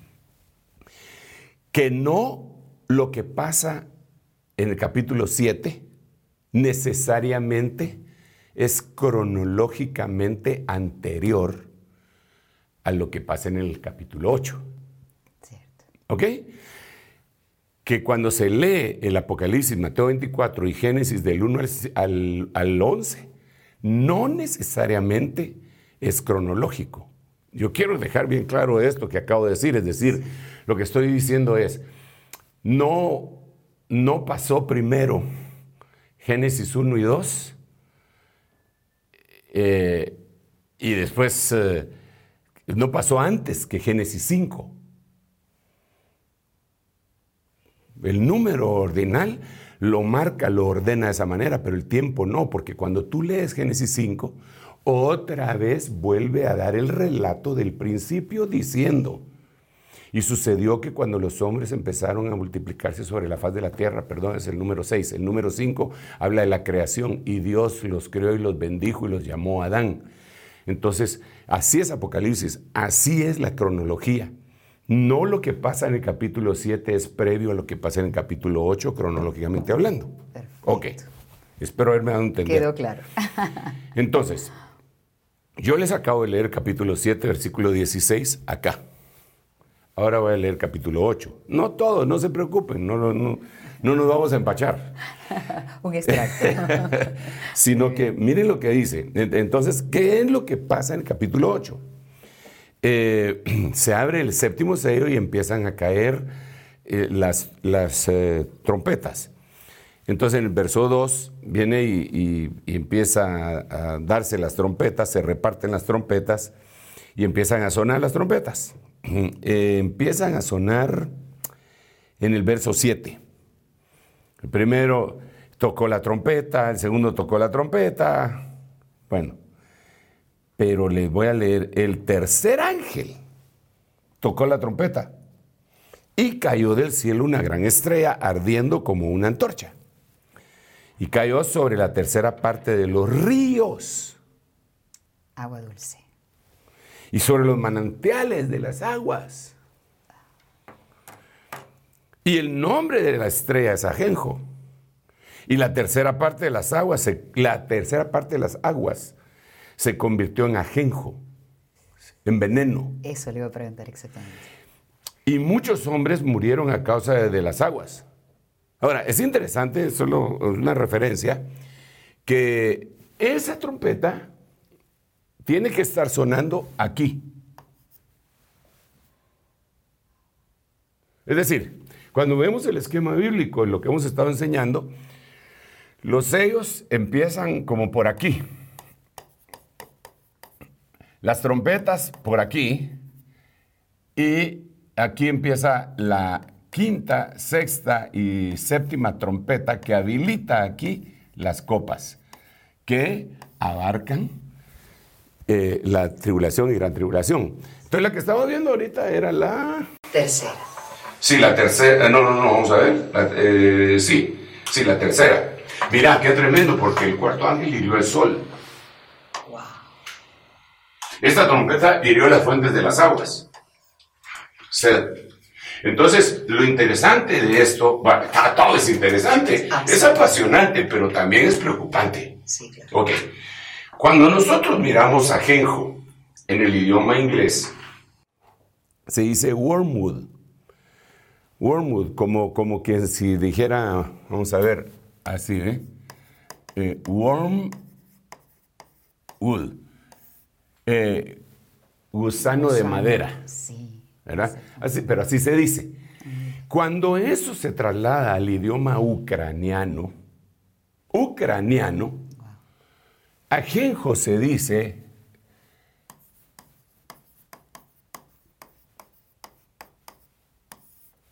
Que no lo que pasa en el capítulo 7 necesariamente es cronológicamente anterior a lo que pasa en el capítulo 8. ¿Ok? Que cuando se lee el Apocalipsis, Mateo 24 y Génesis del 1 al, al, al 11, no necesariamente es cronológico. Yo quiero dejar bien claro esto que acabo de decir, es decir, lo que estoy diciendo es, no, no pasó primero Génesis 1 y 2 eh, y después eh, no pasó antes que Génesis 5. El número ordinal lo marca, lo ordena de esa manera, pero el tiempo no, porque cuando tú lees Génesis 5, otra vez vuelve a dar el relato del principio diciendo, y sucedió que cuando los hombres empezaron a multiplicarse sobre la faz de la tierra, perdón, es el número 6, el número 5 habla de la creación y Dios los creó y los bendijo y los llamó Adán. Entonces, así es Apocalipsis, así es la cronología. No lo que pasa en el capítulo 7 es previo a lo que pasa en el capítulo 8, cronológicamente hablando. Perfecto. Ok, espero haberme dado a entender. Quedó claro. Entonces, yo les acabo de leer capítulo 7, versículo 16, acá. Ahora voy a leer capítulo 8. No todo, no se preocupen, no, no, no nos vamos a empachar. Un extracto. Sino que miren lo que dice. Entonces, ¿qué es lo que pasa en el capítulo 8? Eh, se abre el séptimo sello y empiezan a caer eh, las, las eh, trompetas. Entonces en el verso 2 viene y, empieza a, darse las trompetas, se reparten las trompetas y empiezan a sonar las trompetas. empiezan a sonar en el verso 7. El primero tocó la trompeta, el segundo tocó la trompeta. Bueno, pero les voy a leer, el tercer ángel tocó la trompeta y cayó del cielo una gran estrella ardiendo como una antorcha. Y cayó sobre la tercera parte de los ríos. Agua dulce. Y sobre los manantiales de las aguas. Y el nombre de la estrella es Ajenjo. Y la tercera parte de las aguas, la tercera parte de las aguas se convirtió en ajenjo, en veneno. Eso le iba a preguntar exactamente. Y muchos hombres murieron a causa de, las aguas. Ahora, es interesante, solo una referencia, que esa trompeta tiene que estar sonando aquí. Es decir, cuando vemos el esquema bíblico en lo que hemos estado enseñando, los sellos empiezan como por aquí. Las trompetas por aquí y aquí empieza la quinta, sexta y séptima trompeta que habilita aquí las copas que abarcan eh, la tribulación y gran tribulación. Entonces la que estamos viendo ahorita era la tercera. Sí, la tercera. Eh, no, no, no, vamos a ver. Eh, sí, sí, la tercera. Mira, qué tremendo, porque el cuarto ángel hirió el sol. Esta trompeta hirió las fuentes de las aguas. Entonces, lo interesante de esto, bueno, todo es interesante, es apasionante, pero también es preocupante. Sí, claro. Ok. Cuando nosotros miramos a Genjo en el idioma inglés, se dice wormwood. Wormwood, como, como que si dijera, vamos a ver, así, ¿eh? eh wormwood. Eh, gusano de madera. Sí. ¿Verdad? Así, pero así se dice. Cuando eso se traslada al idioma ucraniano, ucraniano, ajenjo se dice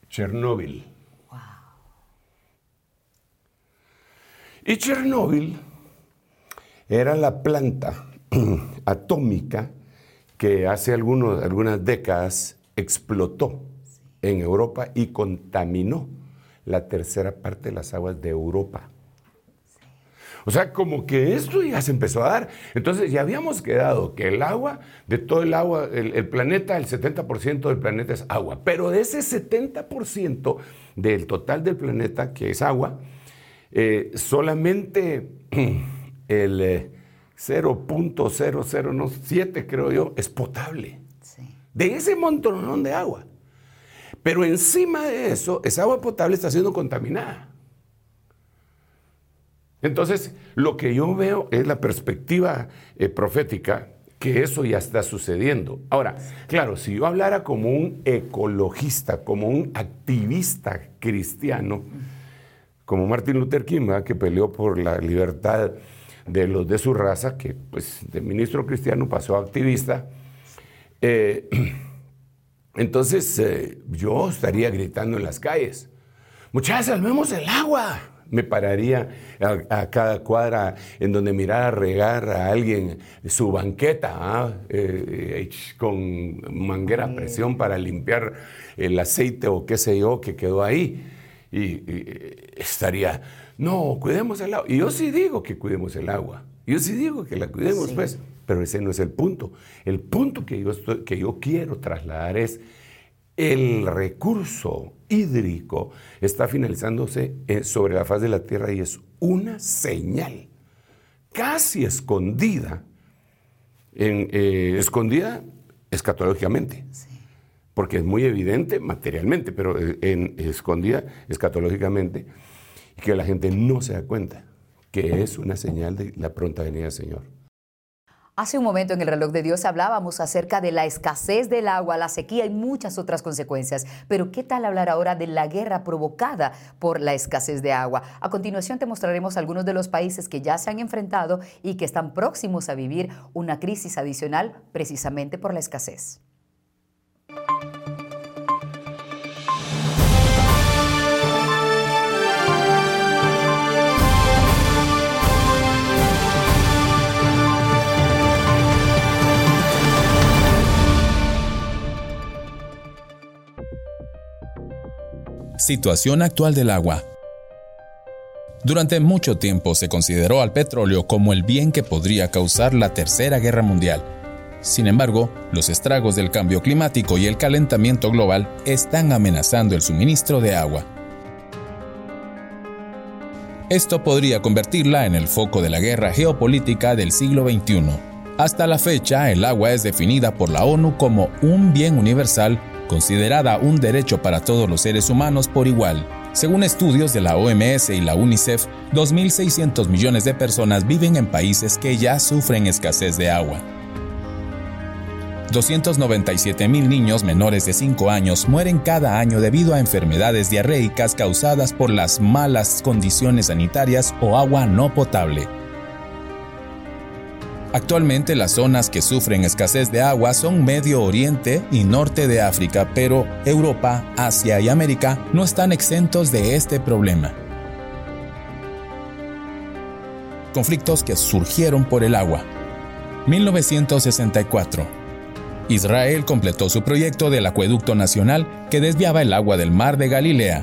Chernóbil. Y Chernóbil era la planta atómica que hace algunas décadas explotó en Europa y contaminó la tercera parte de las aguas de Europa. O sea, como que esto ya se empezó a dar. Entonces ya habíamos quedado que el agua, de todo el agua, el, planeta, el 70% del planeta es agua. Pero de ese 70% del total del planeta, que es agua, eh, solamente el... Eh, 0.007, creo yo, es potable. De ese montón de agua. Pero encima de eso, esa agua potable está siendo contaminada. Entonces, lo que yo veo es la perspectiva eh, profética que eso ya está sucediendo. Ahora, claro, si yo hablara como un ecologista, como un activista cristiano, como Martin Luther King, que peleó por la libertad de los de su raza, que pues de ministro cristiano pasó a activista. Eh, entonces eh, yo estaría gritando en las calles, muchachos, salvemos el agua, me pararía a, cada cuadra en donde mirara regar a alguien su banqueta ¿ah? eh, con manguera a presión para limpiar el aceite o qué sé yo que quedó ahí. Y, estaría, no, cuidemos el agua. Y yo sí digo que cuidemos el agua. Yo sí digo que la cuidemos, pues. Pero ese no es el punto. El punto que yo, que yo quiero trasladar es el recurso hídrico está finalizándose eh, sobre la faz de la tierra y es una señal casi escondida, en, eh, escondida escatológicamente, porque es muy evidente materialmente, pero eh, en, escondida escatológicamente, y que la gente no se da cuenta que es una señal de la pronta venida del Señor. Hace un momento en el reloj de Dios hablábamos acerca de la escasez del agua, la sequía y muchas otras consecuencias. Pero ¿qué tal hablar ahora de la guerra provocada por la escasez de agua? A continuación te mostraremos algunos de los países que ya se han enfrentado y que están próximos a vivir una crisis adicional precisamente por la escasez. Situación actual del agua. Durante mucho tiempo se consideró al petróleo como el bien que podría causar la Tercera Guerra Mundial. Sin embargo, los estragos del cambio climático y el calentamiento global están amenazando el suministro de agua. Esto podría convertirla en el foco de la guerra geopolítica del siglo XXI. Hasta la fecha, el agua es definida por la ONU como un bien universal considerada un derecho para todos los seres humanos por igual. Según estudios de la OMS y la UNICEF, 2.600 millones de personas viven en países que ya sufren escasez de agua. 297.000 niños menores de 5 años mueren cada año debido a enfermedades diarreicas causadas por las malas condiciones sanitarias o agua no potable. Actualmente las zonas que sufren escasez de agua son Medio Oriente y Norte de África, pero Europa, Asia y América no están exentos de este problema. Conflictos que surgieron por el agua. 1964. Israel completó su proyecto del acueducto nacional que desviaba el agua del mar de Galilea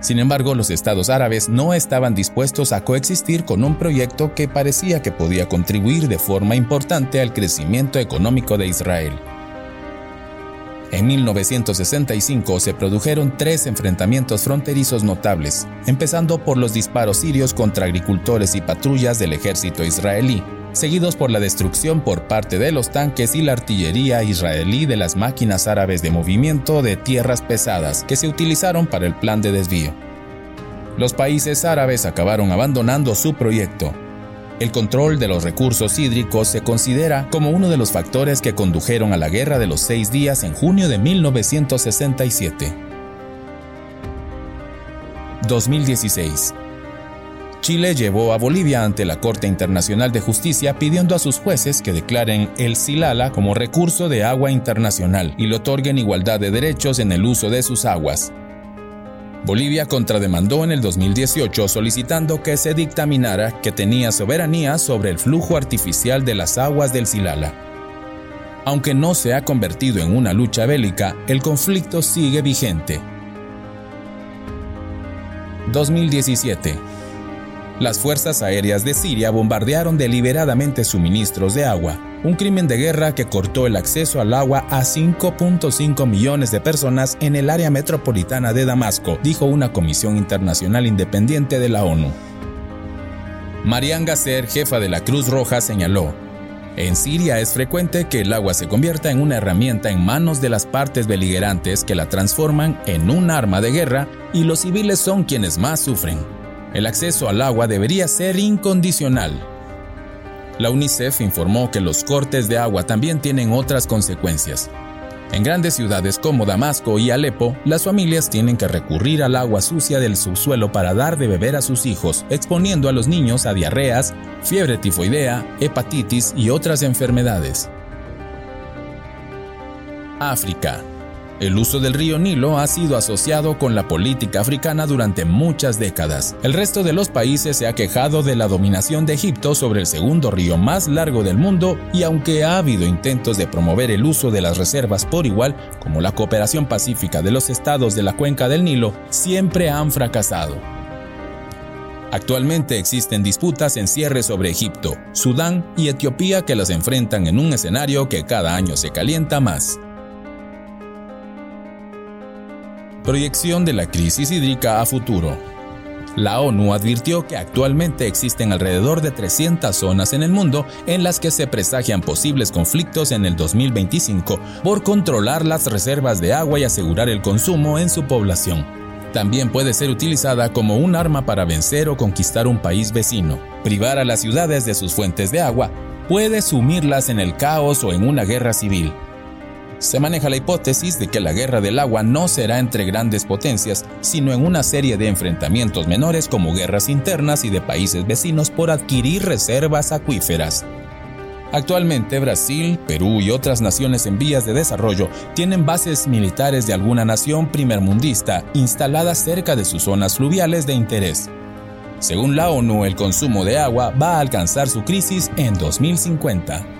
sin embargo, los estados árabes no estaban dispuestos a coexistir con un proyecto que parecía que podía contribuir de forma importante al crecimiento económico de Israel. En 1965 se produjeron tres enfrentamientos fronterizos notables, empezando por los disparos sirios contra agricultores y patrullas del ejército israelí, seguidos por la destrucción por parte de los tanques y la artillería israelí de las máquinas árabes de movimiento de tierras pesadas que se utilizaron para el plan de desvío. Los países árabes acabaron abandonando su proyecto. El control de los recursos hídricos se considera como uno de los factores que condujeron a la Guerra de los Seis Días en junio de 1967. 2016 Chile llevó a Bolivia ante la Corte Internacional de Justicia pidiendo a sus jueces que declaren el Silala como recurso de agua internacional y le otorguen igualdad de derechos en el uso de sus aguas. Bolivia contrademandó en el 2018 solicitando que se dictaminara que tenía soberanía sobre el flujo artificial de las aguas del Silala. Aunque no se ha convertido en una lucha bélica, el conflicto sigue vigente. 2017 las fuerzas aéreas de Siria bombardearon deliberadamente suministros de agua, un crimen de guerra que cortó el acceso al agua a 5.5 millones de personas en el área metropolitana de Damasco, dijo una comisión internacional independiente de la ONU. Marian Gasser, jefa de la Cruz Roja, señaló, en Siria es frecuente que el agua se convierta en una herramienta en manos de las partes beligerantes que la transforman en un arma de guerra y los civiles son quienes más sufren. El acceso al agua debería ser incondicional. La UNICEF informó que los cortes de agua también tienen otras consecuencias. En grandes ciudades como Damasco y Alepo, las familias tienen que recurrir al agua sucia del subsuelo para dar de beber a sus hijos, exponiendo a los niños a diarreas, fiebre tifoidea, hepatitis y otras enfermedades. África. El uso del río Nilo ha sido asociado con la política africana durante muchas décadas. El resto de los países se ha quejado de la dominación de Egipto sobre el segundo río más largo del mundo y aunque ha habido intentos de promover el uso de las reservas por igual, como la cooperación pacífica de los estados de la cuenca del Nilo, siempre han fracasado. Actualmente existen disputas en cierre sobre Egipto, Sudán y Etiopía que las enfrentan en un escenario que cada año se calienta más. Proyección de la crisis hídrica a futuro. La ONU advirtió que actualmente existen alrededor de 300 zonas en el mundo en las que se presagian posibles conflictos en el 2025 por controlar las reservas de agua y asegurar el consumo en su población. También puede ser utilizada como un arma para vencer o conquistar un país vecino. Privar a las ciudades de sus fuentes de agua puede sumirlas en el caos o en una guerra civil. Se maneja la hipótesis de que la guerra del agua no será entre grandes potencias, sino en una serie de enfrentamientos menores como guerras internas y de países vecinos por adquirir reservas acuíferas. Actualmente Brasil, Perú y otras naciones en vías de desarrollo tienen bases militares de alguna nación primermundista instaladas cerca de sus zonas fluviales de interés. Según la ONU, el consumo de agua va a alcanzar su crisis en 2050.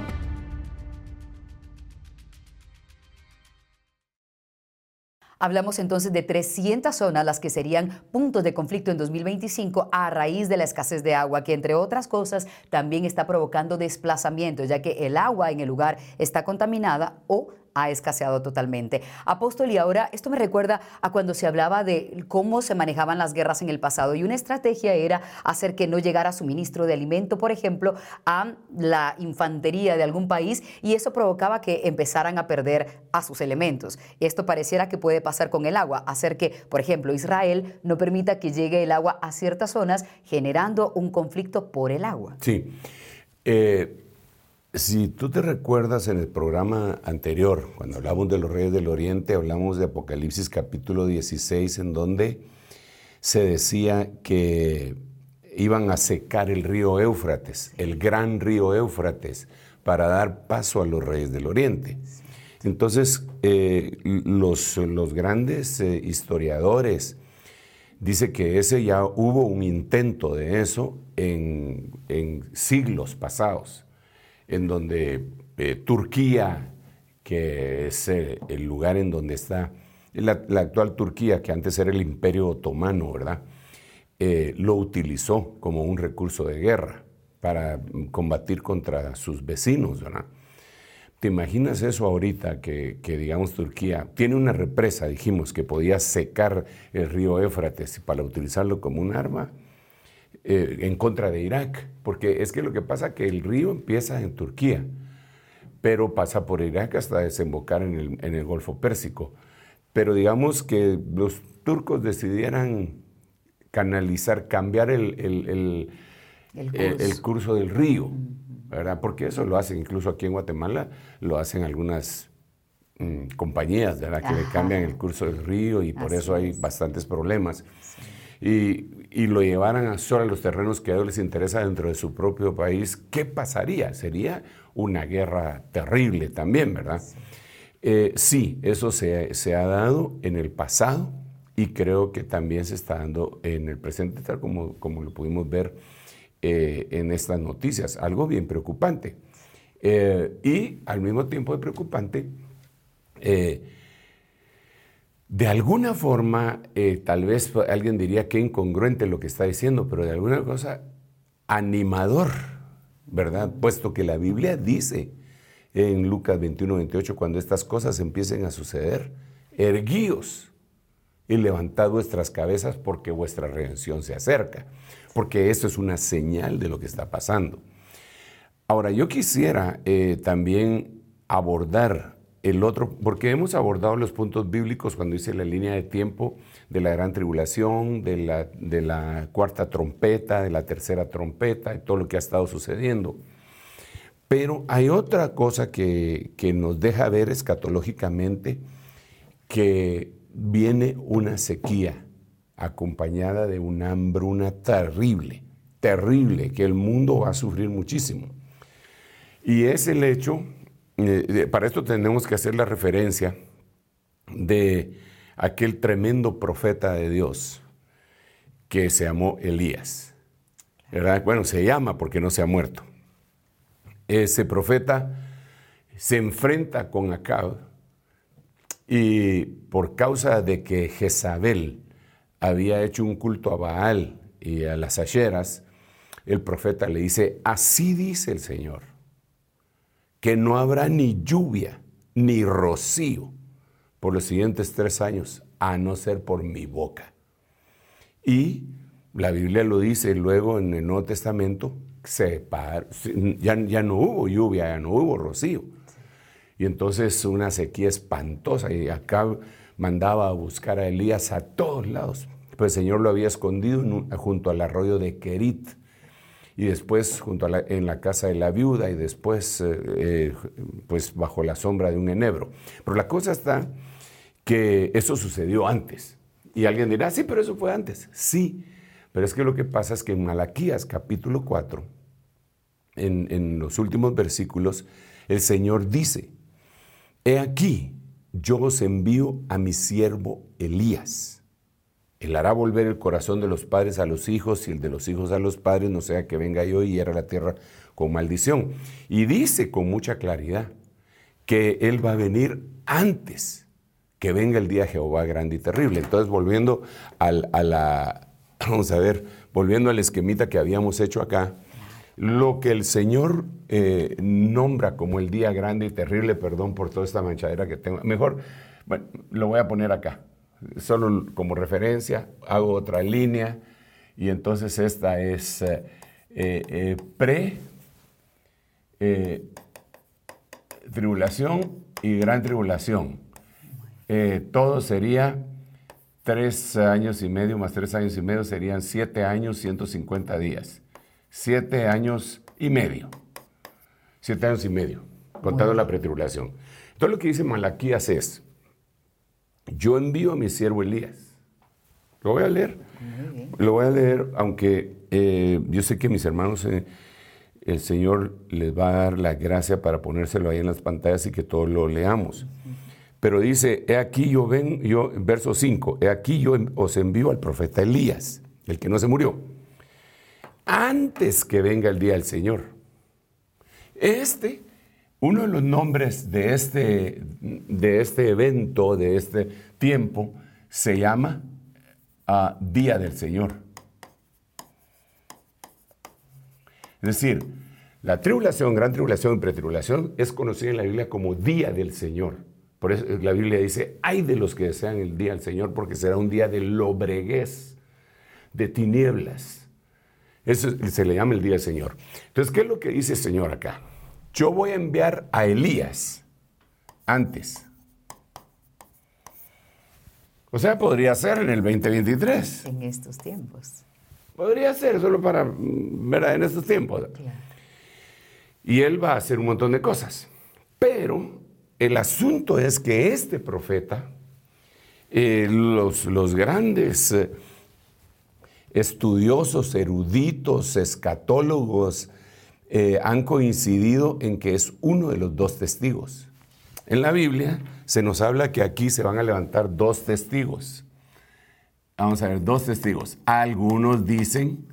Hablamos entonces de 300 zonas las que serían puntos de conflicto en 2025 a raíz de la escasez de agua, que entre otras cosas también está provocando desplazamiento, ya que el agua en el lugar está contaminada o ha escaseado totalmente. Apóstol, y ahora esto me recuerda a cuando se hablaba de cómo se manejaban las guerras en el pasado y una estrategia era hacer que no llegara suministro de alimento, por ejemplo, a la infantería de algún país y eso provocaba que empezaran a perder a sus elementos. Esto pareciera que puede pasar con el agua, hacer que, por ejemplo, Israel no permita que llegue el agua a ciertas zonas, generando un conflicto por el agua. Sí. Eh, si tú te recuerdas en el programa anterior, cuando hablamos de los reyes del oriente, hablamos de Apocalipsis capítulo 16, en donde se decía que iban a secar el río Éufrates, el gran río Éufrates, para dar paso a los reyes del oriente. Entonces, eh, los, los, grandes eh, historiadores dicen que ese ya hubo un intento de eso en, en siglos pasados en donde eh, Turquía, que es eh, el lugar en donde está la, actual Turquía, que antes era el imperio otomano, ¿verdad? Eh, lo utilizó como un recurso de guerra para combatir contra sus vecinos, ¿verdad? ¿Te imaginas eso ahorita que, que, digamos, Turquía tiene una represa, dijimos, que podía secar el río Éfrates para utilizarlo como un arma? Eh, en contra de Irak, porque es que lo que pasa es que el río empieza en Turquía, pero pasa por Irak hasta desembocar en el, Golfo Pérsico. Pero digamos que los turcos decidieran canalizar, cambiar el, el, curso. del río, ¿verdad? Porque eso lo hacen, incluso aquí en Guatemala, lo hacen algunas mm, compañías, ¿verdad? Que le cambian el curso del río y por eso hay bastantes problemas. Y y lo llevaran a solo a los terrenos que a ellos les interesa dentro de su propio país, ¿qué pasaría? Sería una guerra terrible también, ¿verdad? sí, eh, eso se, ha dado en el pasado y creo que también se está dando en el presente, tal como, como lo pudimos ver eh, en estas noticias. Algo bien preocupante. Eh, y al mismo tiempo de preocupante, de alguna forma, eh, tal vez alguien diría que incongruente lo que está diciendo, pero de alguna cosa animador, ¿verdad? Puesto que la Biblia dice en Lucas 21, 28, cuando estas cosas empiecen a suceder, erguíos y levantad vuestras cabezas porque vuestra redención se acerca, porque esto es una señal de lo que está pasando. Ahora, yo quisiera eh, también abordar el otro, porque hemos abordado los puntos bíblicos cuando dice la línea de tiempo de la gran tribulación, de la, de cuarta trompeta, de la tercera trompeta, y todo lo que ha estado sucediendo. Pero hay otra cosa que, que nos deja ver escatológicamente, que viene una sequía acompañada de una hambruna terrible, terrible, que el mundo va a sufrir muchísimo. Y es el hecho eh, para esto tenemos que hacer la referencia de aquel tremendo profeta de Dios que se llamó Elías. Bueno, se llama porque no se ha muerto. Ese profeta se enfrenta con Acab y por causa de que Jezabel había hecho un culto a Baal y a las ayeras, el profeta le dice, así dice el Señor, que no habrá ni lluvia ni rocío por los siguientes tres años, a no ser por mi boca. Y la Biblia lo dice luego en el Nuevo Testamento, ya, ya no hubo lluvia, ya no hubo rocío. Y entonces una sequía espantosa y acá mandaba a buscar a Elías a todos lados. Pues el Señor lo había escondido junto al arroyo de Kerit y después junto a en la casa de la viuda y después eh, eh, pues bajo la sombra de un enebro. Pero la cosa está que eso sucedió antes. Y alguien dirá, sí, pero eso fue antes. Sí, pero es que lo que pasa es que en Malaquías capítulo 4, en, en los últimos versículos, el Señor dice, he aquí, yo os envío a mi siervo Elías él hará volver el corazón de los padres a los hijos y el de los hijos a los padres, no sea que venga yo y hiera la tierra con maldición. Y dice con mucha claridad que Él va a venir antes que venga el día Jehová grande y terrible. Entonces, volviendo a la, vamos a ver, volviendo al esquemita que habíamos hecho acá, lo que el Señor eh, nombra como el día grande y terrible, perdón por toda esta manchadera que tengo, mejor, bueno, lo voy a poner acá solo como referencia, hago otra línea y entonces esta es eh, eh, pre eh, tribulación y gran tribulación. todo sería tres años y medio más tres años y medio serían siete años, 150 días. Siete años y medio. Siete años y medio, contando la pretribulación. Todo lo que dice Malaquías es, yo envío a mi siervo Elías. Lo voy a leer. Lo voy a leer, aunque eh, yo sé que mis hermanos, eh, el Señor les va a dar la gracia para ponérselo ahí en las pantallas y que todos lo leamos. Pero dice, he aquí yo ven, yo, verso 5, he aquí yo os envío al profeta Elías, el que no se murió, antes que venga el día del Señor. Este uno de los nombres de este, de este evento, de este tiempo, se llama ah, Día del Señor. Es decir, la tribulación, gran tribulación y pretribulación es conocida en la Biblia como Día del Señor. Por eso la Biblia dice, hay de los que desean el Día del Señor porque será un día de lobreguez, de tinieblas. Eso se le llama el Día del Señor. Entonces, ¿qué es lo que dice el Señor acá? Yo voy a enviar a Elías antes. O sea, podría ser en el 2023. En estos tiempos. Podría ser solo para, ¿verdad? En estos tiempos. Y él va a hacer un montón de cosas. Pero el asunto es que este profeta, eh, los, los, grandes eh, estudiosos, eruditos, escatólogos, eh, han coincidido en que es uno de los dos testigos. En la Biblia se nos habla que aquí se van a levantar dos testigos. Vamos a ver, dos testigos. Algunos dicen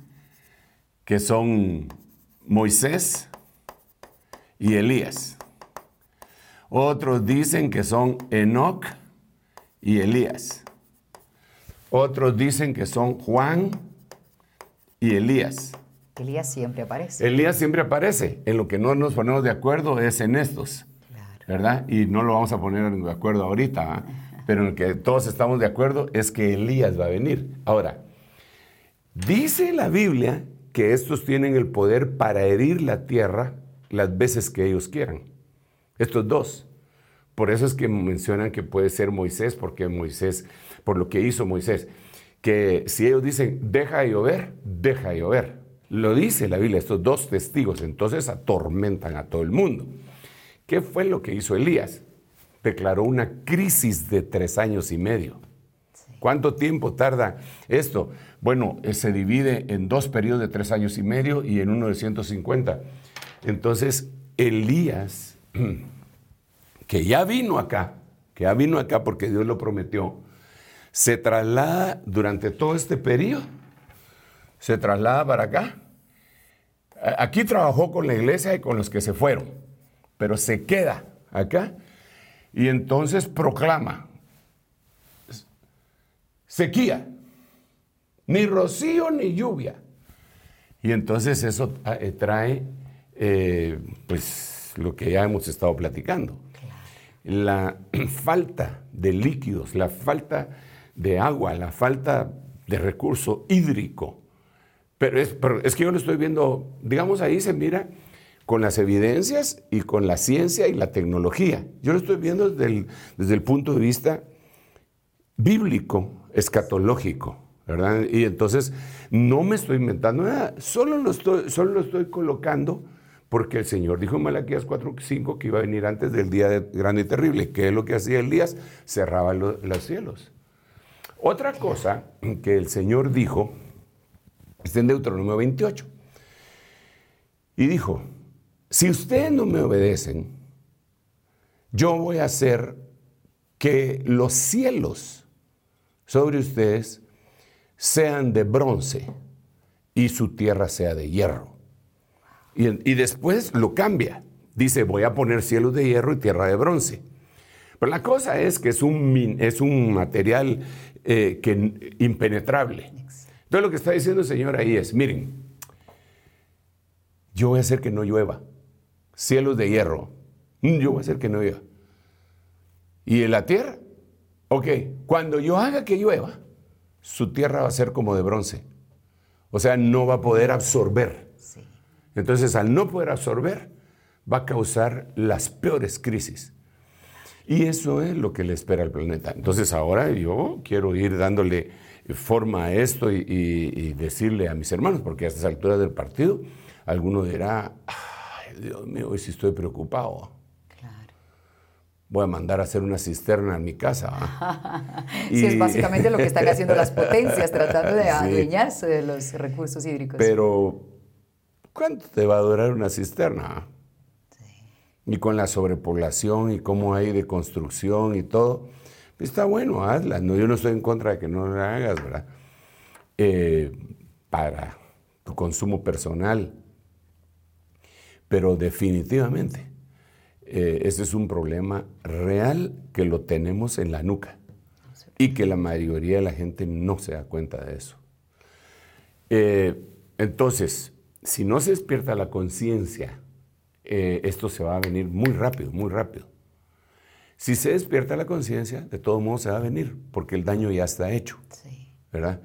que son Moisés y Elías. Otros dicen que son Enoch y Elías. Otros dicen que son Juan y Elías. Elías siempre aparece. Elías siempre aparece. En lo que no nos ponemos de acuerdo es en estos. ¿Verdad? Y no lo vamos a poner de acuerdo ahorita, ¿ah? pero en lo que todos estamos de acuerdo es que Elías va a venir. Ahora, dice la Biblia que estos tienen el poder para herir la tierra las veces que ellos quieran. Estos dos. Por eso es que mencionan que puede ser Moisés, porque Moisés, por lo que hizo Moisés, que si ellos dicen, deja de llover, deja de llover. Lo dice la Biblia, estos dos testigos, entonces atormentan a todo el mundo. ¿Qué fue lo que hizo Elías? Declaró una crisis de tres años y medio. ¿Cuánto tiempo tarda esto? Bueno, eh, se divide en dos periodos de tres años y medio y en uno de 150. Entonces, Elías, que ya vino acá, que ya vino acá porque Dios lo prometió, se traslada durante todo este periodo, se traslada para acá. Aquí trabajó con la iglesia y con los que se fueron, pero se queda acá y entonces proclama sequía, ni rocío ni lluvia. Y entonces eso eh, trae eh, pues lo que ya hemos estado platicando. La falta de líquidos, la falta de agua, la falta de recurso hídrico. Pero es, es que yo lo estoy viendo, digamos, ahí se mira con las evidencias y con la ciencia y la tecnología. Yo lo estoy viendo desde el, desde el punto de vista bíblico, escatológico, ¿verdad? Y entonces no me estoy inventando nada, solo lo estoy, solo lo estoy colocando porque el Señor dijo en Malaquías 4.5 que iba a venir antes del día grande y terrible. ¿Qué es lo que hacía Elías? Cerraba los cielos. Otra cosa que el Señor dijo está en Deuteronomio 28. Y dijo, si ustedes no me obedecen, yo voy a hacer que los cielos sobre ustedes sean de bronce y su tierra sea de hierro. Y, después lo cambia. Dice, voy a poner cielos de hierro y tierra de bronce. Pero la cosa es que es un, es un material eh, que, impenetrable. Entonces lo que está diciendo el Señor ahí es, miren, yo voy a hacer que no llueva. Cielos de hierro. Mm, yo voy a hacer que no llueva. ¿Y en la tierra? Ok, cuando yo haga que llueva, su tierra va a ser como de bronce. O sea, no va a poder absorber. Entonces, al no poder absorber, va a causar las peores crisis. Y eso es lo que le espera al planeta. Entonces, ahora yo quiero ir dándole forma a esto y, decirle a mis hermanos, porque a estas alturas del partido, alguno dirá, ay, Dios mío, hoy sí estoy preocupado. Voy a mandar a hacer una cisterna en mi casa. sí, es básicamente lo que están haciendo las potencias, tratando de adueñarse de los recursos hídricos. Pero ¿Cuánto te va a durar una cisterna? Y con la sobrepoblación y cómo hay de construcción y todo, está bueno, hazla. No, yo no estoy en contra de que no la hagas, ¿verdad? Eh, para tu consumo personal. Pero definitivamente, eh, este es un problema real que lo tenemos en la nuca y que la mayoría de la gente no se da cuenta de eso. Eh, entonces, si no se despierta la conciencia, eh, esto se va a venir muy rápido, muy rápido. Si se despierta la conciencia, de todo modo se va a venir, porque el daño ya está hecho. ¿Verdad?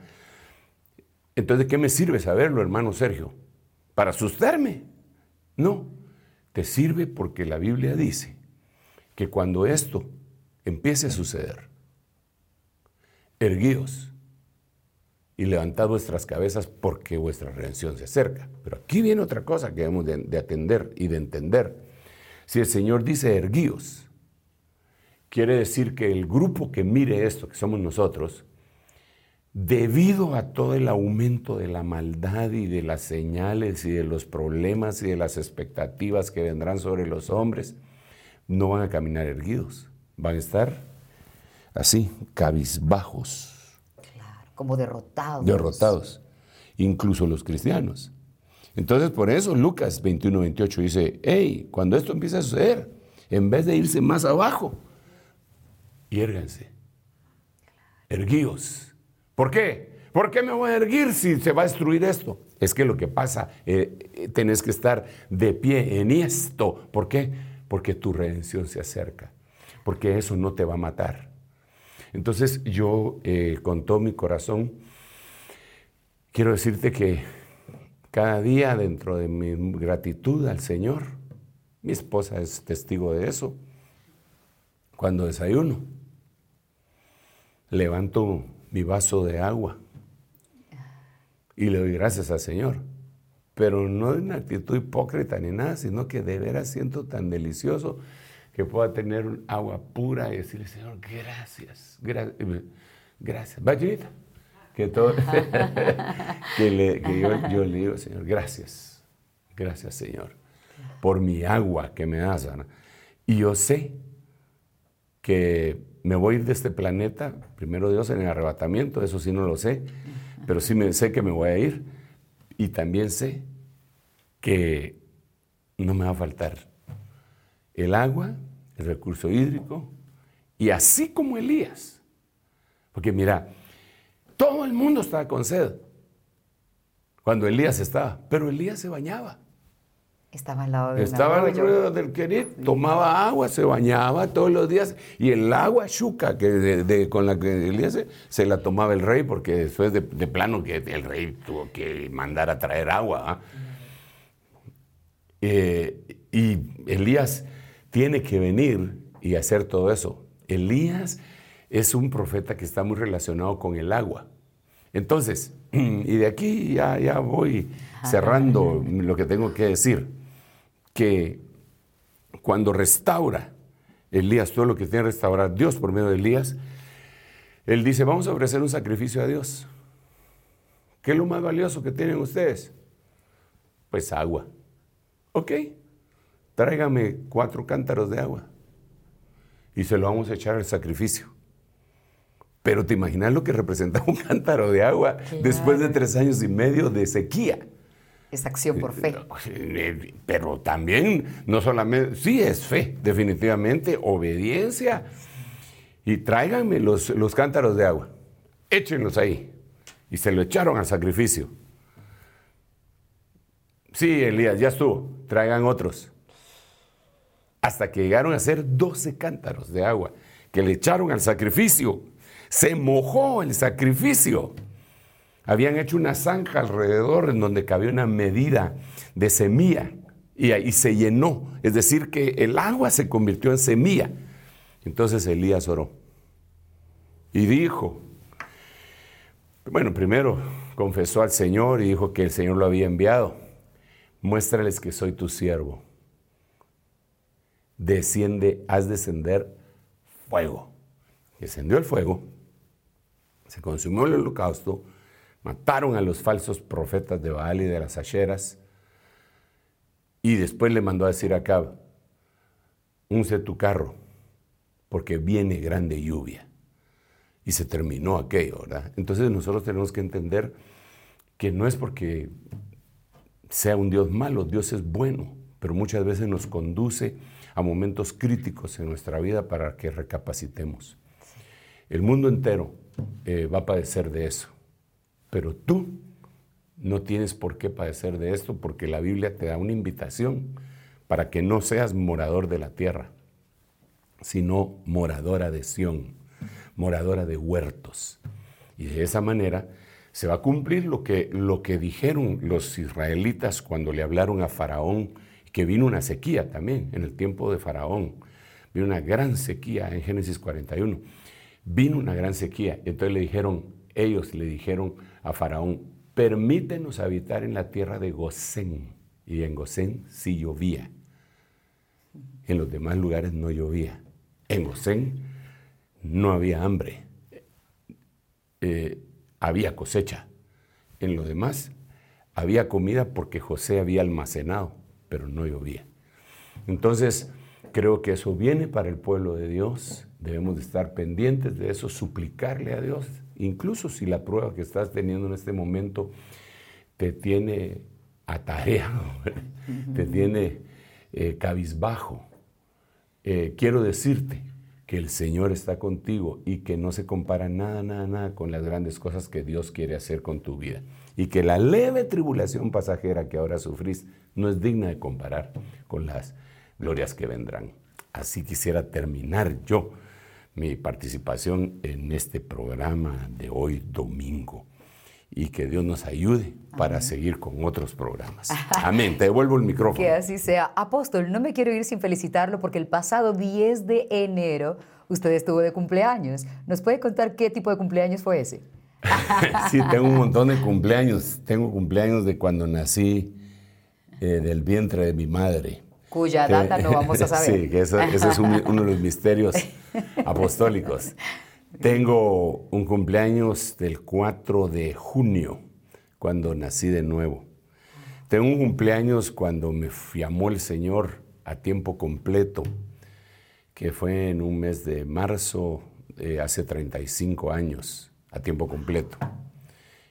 Entonces, ¿de qué me sirve saberlo, hermano Sergio? ¿Para asustarme? No. Te sirve porque la Biblia dice que cuando esto empiece a suceder, erguíos y levantad vuestras cabezas porque vuestra redención se acerca. Pero aquí viene otra cosa que debemos de, atender y de entender. Si el Señor dice erguíos, quiere decir que el grupo que mire esto, que somos nosotros, debido a todo el aumento de la maldad y de las señales y de los problemas y de las expectativas que vendrán sobre los hombres, no van a caminar erguidos, van a estar así, cabizbajos como derrotados. Derrotados, incluso los cristianos. Entonces, por eso Lucas 21, 28 dice, hey, cuando esto empieza a suceder, en vez de irse más abajo, hiérganse, erguíos. ¿Por qué? ¿Por qué me voy a erguir si se va a destruir esto? Es que lo que pasa, eh, eh, tenés que estar de pie en esto. ¿Por qué? Porque tu redención se acerca. Porque eso no te va a matar. Entonces yo, eh, con todo mi corazón, quiero decirte que cada día dentro de mi gratitud al Señor, mi esposa es testigo de eso, cuando desayuno, levanto mi vaso de agua y le doy gracias al Señor. Pero no de una actitud hipócrita ni nada, sino que de veras siento tan delicioso que pueda tener agua pura y decirle, Señor, gracias, gracias. Vallita, que, todo, que, yo, le digo, Señor, gracias, gracias, Señor, por mi agua que me das. Y yo sé que me voy a ir de este planeta, primero Dios en el arrebatamiento, eso sí no lo sé, pero sí me, sé que me voy a ir y también sé que no me va a faltar el agua, el recurso hídrico y así como Elías. Porque mira, todo el mundo estaba con sed cuando Elías estaba, pero Elías se bañaba. Estaba al lado del Estaba alrededor del querit, tomaba agua, se bañaba todos los días. Y el agua chuca que con la que Elías se, la tomaba el rey, porque después de, de, plano que el rey tuvo que mandar a traer agua. ¿ah? Eh, y Elías tiene que venir y hacer todo eso. Elías es un profeta que está muy relacionado con el agua. Entonces, y de aquí ya, ya voy cerrando lo que tengo que decir que cuando restaura Elías todo lo que tiene que restaurar Dios por medio de Elías, él dice, vamos a ofrecer un sacrificio a Dios. ¿Qué es lo más valioso que tienen ustedes? Pues agua. Ok, tráigame cuatro cántaros de agua y se lo vamos a echar al sacrificio. Pero te imaginas lo que representa un cántaro de agua después de tres años y medio de sequía. Esa acción por fe. Eh, pero también, no solamente, sí es fe, definitivamente, obediencia. Y tráiganme los, los cántaros de agua, échenlos ahí. Y se lo echaron al sacrificio. Sí, Elías, ya estuvo, traigan otros. Hasta que llegaron a ser 12 cántaros de agua que le echaron al sacrificio. Se mojó el sacrificio. Habían hecho una zanja alrededor en donde cabía una medida de semilla y ahí se llenó. Es decir, que el agua se convirtió en semilla. Entonces Elías oró y dijo, bueno, primero confesó al Señor y dijo que el Señor lo había enviado. Muéstrales que soy tu siervo. Desciende, haz descender fuego. Descendió el fuego, se consumió el holocausto, Mataron a los falsos profetas de Baal y de las Asheras. Y después le mandó a decir a Acab, unce tu carro, porque viene grande lluvia. Y se terminó aquello, ¿verdad? Entonces nosotros tenemos que entender que no es porque sea un Dios malo, Dios es bueno, pero muchas veces nos conduce a momentos críticos en nuestra vida para que recapacitemos. El mundo entero eh, va a padecer de eso. Pero tú no tienes por qué padecer de esto porque la Biblia te da una invitación para que no seas morador de la tierra, sino moradora de Sión, moradora de huertos. Y de esa manera se va a cumplir lo que, lo que dijeron los israelitas cuando le hablaron a Faraón, que vino una sequía también en el tiempo de Faraón. Vino una gran sequía en Génesis 41. Vino una gran sequía. Entonces le dijeron, ellos le dijeron a Faraón, permítenos habitar en la tierra de Gosén. Y en Gosén sí llovía. En los demás lugares no llovía. En Gosén no había hambre. Eh, había cosecha. En los demás había comida porque José había almacenado, pero no llovía. Entonces, creo que eso viene para el pueblo de Dios. Debemos de estar pendientes de eso, suplicarle a Dios incluso si la prueba que estás teniendo en este momento te tiene atareado, te tiene eh, cabizbajo. Eh, quiero decirte que el Señor está contigo y que no se compara nada, nada, nada con las grandes cosas que Dios quiere hacer con tu vida. Y que la leve tribulación pasajera que ahora sufrís no es digna de comparar con las glorias que vendrán. Así quisiera terminar yo mi participación en este programa de hoy domingo y que Dios nos ayude para seguir con otros programas. Amén. Te devuelvo el micrófono. Que así sea. Apóstol, no me quiero ir sin felicitarlo porque el pasado 10 de enero usted estuvo de cumpleaños. ¿Nos puede contar qué tipo de cumpleaños fue ese? sí, tengo un montón de cumpleaños. Tengo cumpleaños de cuando nací eh, del vientre de mi madre cuya data no vamos a saber. Sí, que ese es uno de los misterios apostólicos. Tengo un cumpleaños del 4 de junio, cuando nací de nuevo. Tengo un cumpleaños cuando me llamó el Señor a tiempo completo, que fue en un mes de marzo hace 35 años, a tiempo completo.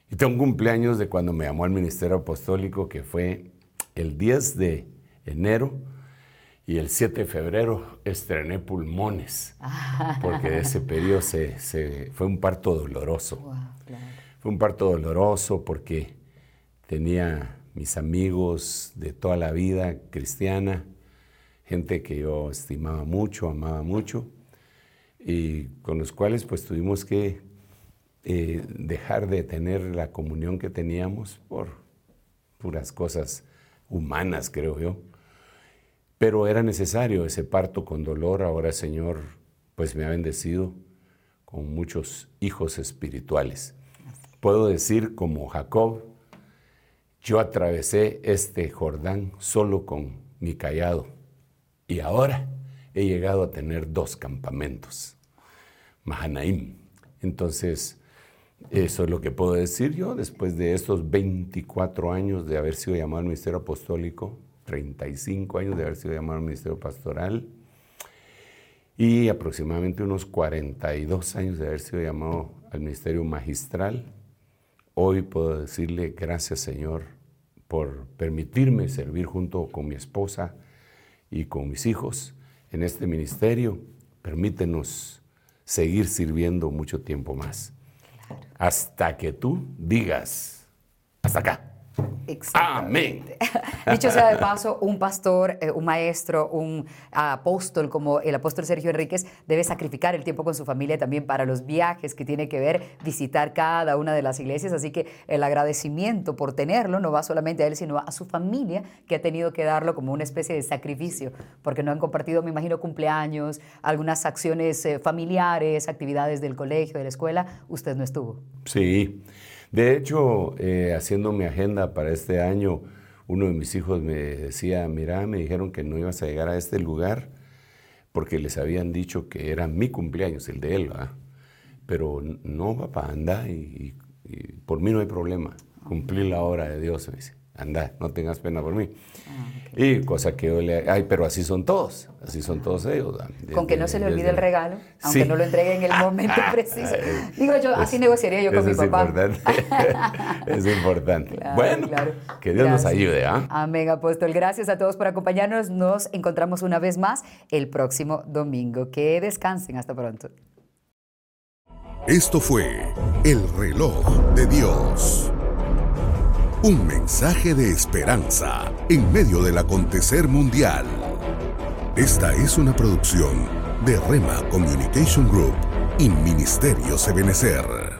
Y tengo un cumpleaños de cuando me llamó al Ministerio Apostólico, que fue el 10 de enero, y el 7 de febrero estrené pulmones, porque ese periodo se, fue un parto doloroso. Fue un parto doloroso porque tenía mis amigos de toda la vida cristiana, gente que yo estimaba mucho, amaba mucho, y con los cuales pues tuvimos que eh, dejar de tener la comunión que teníamos por puras cosas humanas, creo yo. Pero era necesario ese parto con dolor. Ahora Señor pues me ha bendecido con muchos hijos espirituales. Puedo decir como Jacob, yo atravesé este Jordán solo con mi callado y ahora he llegado a tener dos campamentos, Mahanaim. Entonces, eso es lo que puedo decir yo después de estos 24 años de haber sido llamado al ministerio apostólico, 35 años de haber sido llamado al ministerio pastoral y aproximadamente unos 42 años de haber sido llamado al ministerio magistral. Hoy puedo decirle gracias Señor por permitirme servir junto con mi esposa y con mis hijos en este ministerio. Permítenos seguir sirviendo mucho tiempo más hasta que tú digas, hasta acá. Amén. Dicho sea de paso, un pastor, eh, un maestro, un apóstol como el apóstol Sergio Enríquez debe sacrificar el tiempo con su familia también para los viajes que tiene que ver, visitar cada una de las iglesias. Así que el agradecimiento por tenerlo no va solamente a él, sino a su familia que ha tenido que darlo como una especie de sacrificio, porque no han compartido, me imagino, cumpleaños, algunas acciones eh, familiares, actividades del colegio, de la escuela. Usted no estuvo. Sí. De hecho, eh, haciendo mi agenda para este año, uno de mis hijos me decía, mira, me dijeron que no ibas a llegar a este lugar porque les habían dicho que era mi cumpleaños, el de él, ¿verdad? Pero no, papá, anda y, y por mí no hay problema. Cumplir la hora de Dios, me dice anda, no tengas pena por mí. Ah, y cosa que yo le, ay, pero así son todos, así son todos ellos. con que no se le olvide el regalo, aunque no lo entregue en el momento preciso. Digo yo, así negociaría yo con mi papá. Importante. es importante. bueno, que Dios nos ayude. ¿ah? Amén, apóstol. Gracias a todos por acompañarnos. Nos encontramos una vez más el próximo domingo. Que descansen. Hasta pronto. Esto fue El reloj de Dios. Un mensaje de esperanza en medio del acontecer mundial. Esta es una producción de Rema Communication Group y Ministerio Sebenecer.